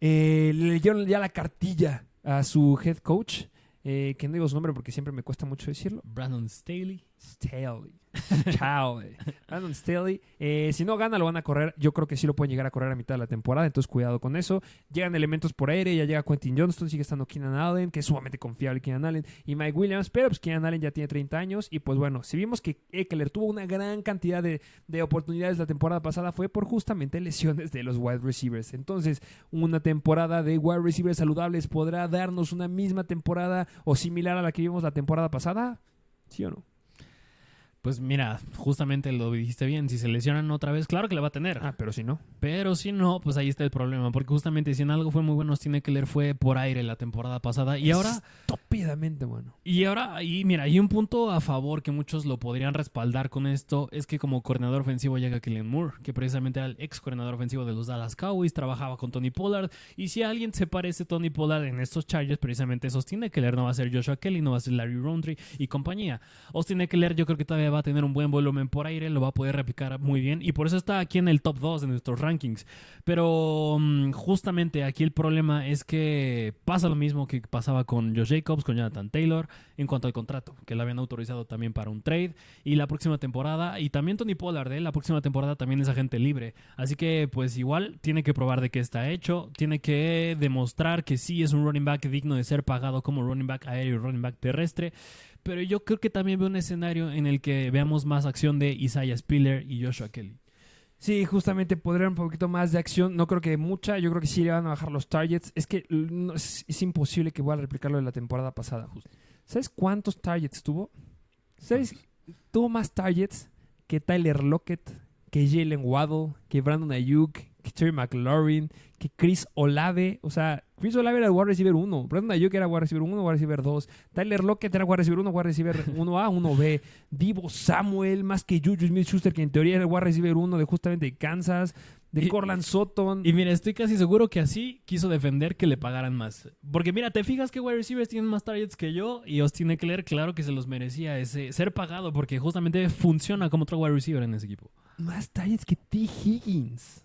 Speaker 1: eh, le leyeron ya la cartilla a su head coach, eh, que no digo su nombre porque siempre me cuesta mucho decirlo.
Speaker 2: Brandon Staley.
Speaker 1: Staley. Chao, eh. Brandon Staley. Eh, si no gana, lo van a correr. Yo creo que sí lo pueden llegar a correr a mitad de la temporada, entonces cuidado con eso. Llegan elementos por aire, ya llega Quentin Johnston, sigue estando Keenan Allen, que es sumamente confiable Keenan Allen, y Mike Williams, pero pues Keenan Allen ya tiene 30 años. Y pues bueno, si vimos que Eckler tuvo una gran cantidad de, de oportunidades la temporada pasada, fue por justamente lesiones de los wide receivers. Entonces, una temporada de wide receivers saludables podrá darnos una misma temporada o similar a la que vimos la temporada pasada. ¿Sí o no?
Speaker 2: Pues mira, justamente lo dijiste bien, si se lesionan otra vez, claro que la va a tener.
Speaker 1: Ah, pero si no.
Speaker 2: Pero si no, pues ahí está el problema, porque justamente si en algo fue muy bueno, Austin Eckler fue por aire la temporada pasada y ahora
Speaker 1: Estúpidamente bueno.
Speaker 2: Y ahora, y mira, hay un punto a favor que muchos lo podrían respaldar con esto, es que como coordinador ofensivo llega Kellen Moore, que precisamente era el ex coordinador ofensivo de los Dallas Cowboys, trabajaba con Tony Pollard, y si alguien se parece a Tony Pollard en estos Chargers, precisamente es Austin Eckler, no va a ser Joshua Kelly, no va a ser Larry Roundtree y compañía. Austin Eckler yo creo que todavía va a tener un buen volumen por aire, lo va a poder replicar muy bien, y por eso está aquí en el top 2 de nuestros rankings. Pero mm, justamente aquí el problema es que pasa lo mismo que pasaba con Josh Jacobs, con Jonathan Taylor, en cuanto al contrato, que lo habían autorizado también para un trade. Y la próxima temporada, y también Tony Pollard, ¿eh? la próxima temporada también es agente libre. Así que, pues igual, tiene que probar de qué está hecho, tiene que demostrar que sí es un running back digno de ser pagado como running back aéreo y running back terrestre. Pero yo creo que también veo un escenario en el que veamos más acción de Isaiah Spiller y Joshua Kelly.
Speaker 1: Sí, justamente podría un poquito más de acción. No creo que mucha. Yo creo que sí le van a bajar los targets. Es que no, es, es imposible que vuelva a replicarlo de la temporada pasada. ¿Sabes cuántos targets tuvo? ¿Sabes? Tuvo más targets que Tyler Lockett, que Jalen Waddle, que Brandon Ayuk, Terry McLaurin, que Chris Olave. O sea, Chris Olave era wide receiver 1. Brandon Ayuk era wide receiver 1, wide receiver 2. Tyler Lockett era wide receiver 1, wide receiver 1A, 1B. Divo Samuel, más que Juju Smith-Schuster, que en teoría era wide receiver 1 de justamente Kansas. De
Speaker 2: Y-
Speaker 1: Corland Sutton.
Speaker 2: Y mira, estoy casi seguro que así quiso defender que le pagaran más. Porque mira, te fijas que wide receivers tienen más targets que yo y Austin Eckler, claro que se los merecía ese ser pagado porque justamente funciona como otro wide receiver en ese equipo.
Speaker 1: más targets que T. Higgins.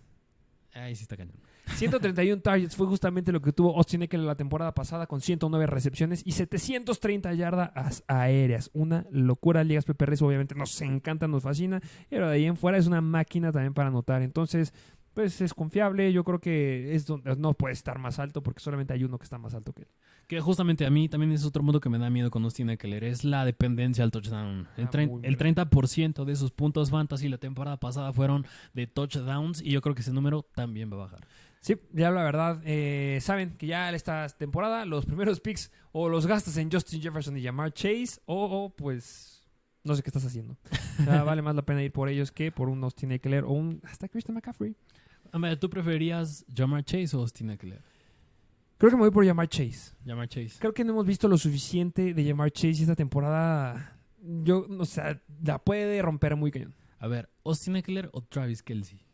Speaker 2: Ahí sí está cañón.
Speaker 1: 131 targets fue justamente lo que tuvo Austin Eckler la temporada pasada con 109 recepciones y 730 yardas aéreas. Una locura. Ligas PPRs obviamente nos encanta, nos fascina. Pero de ahí en fuera es una máquina también para anotar. Entonces, pues es confiable. Yo creo que es donde no puede estar más alto porque solamente hay uno que está más alto que él.
Speaker 2: Que justamente a mí también es otro mundo que me da miedo con Austin Eckler, es la dependencia al touchdown. El,
Speaker 1: Ah,
Speaker 2: el
Speaker 1: bien.
Speaker 2: 30% de sus puntos fantasy la temporada pasada fueron de touchdowns y yo creo que ese número también va a bajar.
Speaker 1: Sí, ya la verdad, eh, saben que ya esta temporada los primeros picks o los gastas en Justin Jefferson y Jamar Chase o, o, pues no sé qué estás haciendo. Ya vale más la pena ir por ellos que por un Austin Eckler o un hasta Christian McCaffrey.
Speaker 2: A ver, ¿tú preferías Jamar Chase o Austin Eckler?
Speaker 1: Creo que me voy por Jamar Chase.
Speaker 2: Jamar Chase.
Speaker 1: Creo que no hemos visto lo suficiente de Jamar Chase esta temporada. Yo, o sea, la puede romper muy cañón.
Speaker 2: A ver, ¿Austin Eckler o Travis Kelsey?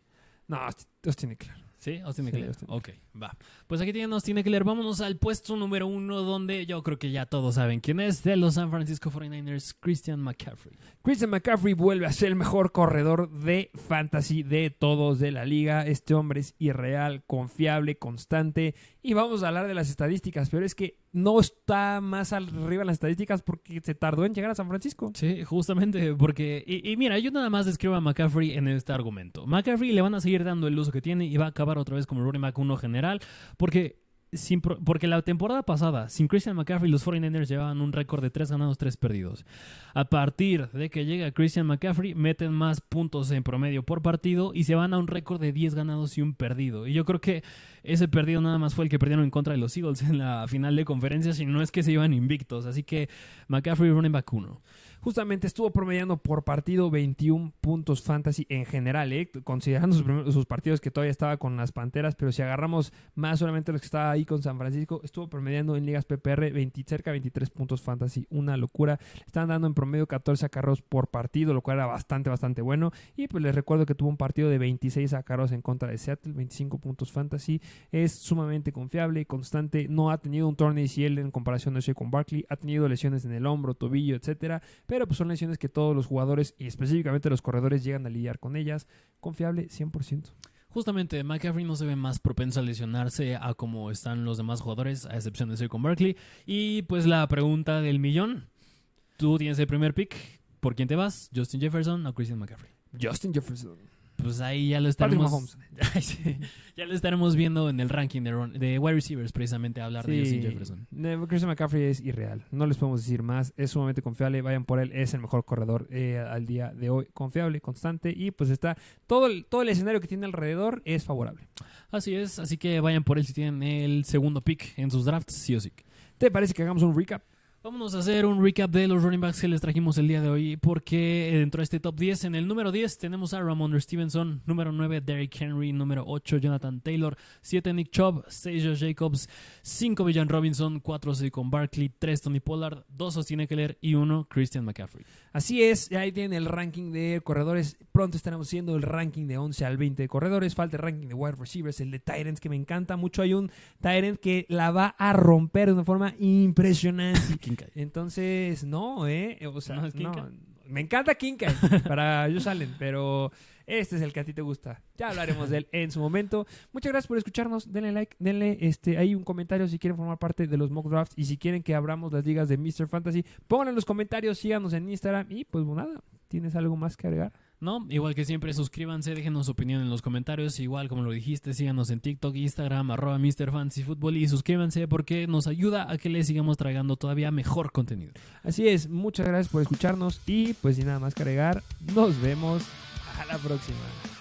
Speaker 1: No, Austin Eckler.
Speaker 2: ¿Sí? Austin
Speaker 1: Sí,
Speaker 2: Eckler.
Speaker 1: Austin
Speaker 2: Ok, va. Pues aquí tienen Austin Eckler. Vámonos al puesto número uno, donde yo creo que ya todos saben quién es, de los San Francisco 49ers, Christian McCaffrey.
Speaker 1: Christian McCaffrey vuelve a ser el mejor corredor de fantasy de todos de la liga. Este hombre es irreal, confiable, constante. Y vamos a hablar de las estadísticas, pero es que no está más arriba en las estadísticas porque se tardó en llegar a San Francisco.
Speaker 2: Sí, justamente, porque. Y, y mira, yo nada más describo a McCaffrey en este argumento. McCaffrey le van a seguir dando el uso que tiene y va a acabar otra vez como running back uno general, porque sin porque la temporada pasada, sin Christian McCaffrey, los 49ers llevaban un récord de 3 ganados, 3 perdidos. A partir de que llega Christian McCaffrey, meten más puntos en promedio por partido y se van a un récord de 10 ganados y un perdido. Y yo creo que ese perdido nada más fue el que perdieron en contra de los Eagles en la final de conferencia, si no es que se iban invictos. Así que McCaffrey running back 1.
Speaker 1: Justamente estuvo promediando por partido 21 puntos fantasy en general, ¿eh? considerando sus, sus partidos que todavía estaba con las Panteras, pero si agarramos más solamente los que estaba ahí con San Francisco, estuvo promediando en ligas PPR 20 cerca de 23 puntos fantasy, una locura. Estaban dando en promedio 14 acarreos por partido, lo cual era bastante, bastante bueno. Y pues les recuerdo que tuvo un partido de 26 acarreos en contra de Seattle, 25 puntos fantasy. Es sumamente confiable, constante, no ha tenido un torneo ACL en comparación de con Barkley, ha tenido lesiones en el hombro, tobillo, etcétera pues son lesiones que todos los jugadores y específicamente los corredores llegan a lidiar con ellas. Confiable 100%.
Speaker 2: Justamente, McCaffrey no se ve más propenso a lesionarse a como están los demás jugadores, a excepción de con Barkley. Y pues la pregunta del millón. Tú tienes el primer pick. ¿Por quién te vas? ¿Justin Jefferson o Christian McCaffrey?
Speaker 1: Justin Jefferson.
Speaker 2: Pues ahí ya lo estaremos... Ya lo estaremos viendo en el ranking de, run- de wide receivers, precisamente, hablar de Justin Jefferson.
Speaker 1: Christian McCaffrey es irreal. No les podemos decir más. Es sumamente confiable. Vayan por él. Es el mejor corredor eh, al día de hoy. Confiable, constante. Y pues está. Todo el, todo el escenario que tiene alrededor es favorable.
Speaker 2: Así es, así que vayan por él si tienen el segundo pick en sus drafts, sí o sí.
Speaker 1: ¿Te parece que hagamos un recap?
Speaker 2: Vámonos a hacer un recap de los running backs que les trajimos el día de hoy, porque dentro de este top 10, en el número 10 tenemos a Ramondre Stevenson, número 9 Derrick Henry, número 8 Jonathan Taylor, 7 Nick Chubb, 6 Josh Jacobs, 5 Villan Robinson, 4 Saquon Barkley, 3 Tony Pollard, 2 Austin Eckler y 1 Christian McCaffrey.
Speaker 1: Así es, ahí tienen el ranking de corredores. Pronto estaremos haciendo el ranking de 11 al 20 de corredores. Falta el ranking de wide receivers, el de Tyrants, que me encanta mucho. Hay un Tyrant que la va a romper de una forma impresionante. Entonces, no, ¿eh? O sea,
Speaker 2: ¿No
Speaker 1: no,
Speaker 2: es Kincaid?
Speaker 1: me encanta Kincaid para Josh Allen, pero este es el que a ti te gusta. Ya hablaremos de él en su momento. Muchas gracias por escucharnos. Denle like, denle este, ahí un comentario si quieren formar parte de los mock drafts y si quieren que abramos las ligas de Mr. Fantasy, pónganlo en los comentarios, síganos en Instagram y pues nada, ¿tienes algo más que agregar?
Speaker 2: No, igual que siempre, suscríbanse, déjenos su opinión en los comentarios. Igual, como lo dijiste, síganos en TikTok, Instagram, arroba Mr. Fantasy Football y suscríbanse porque nos ayuda a que les sigamos tragando todavía mejor contenido.
Speaker 1: Así es, muchas gracias por escucharnos y pues sin nada más que nos vemos a la próxima.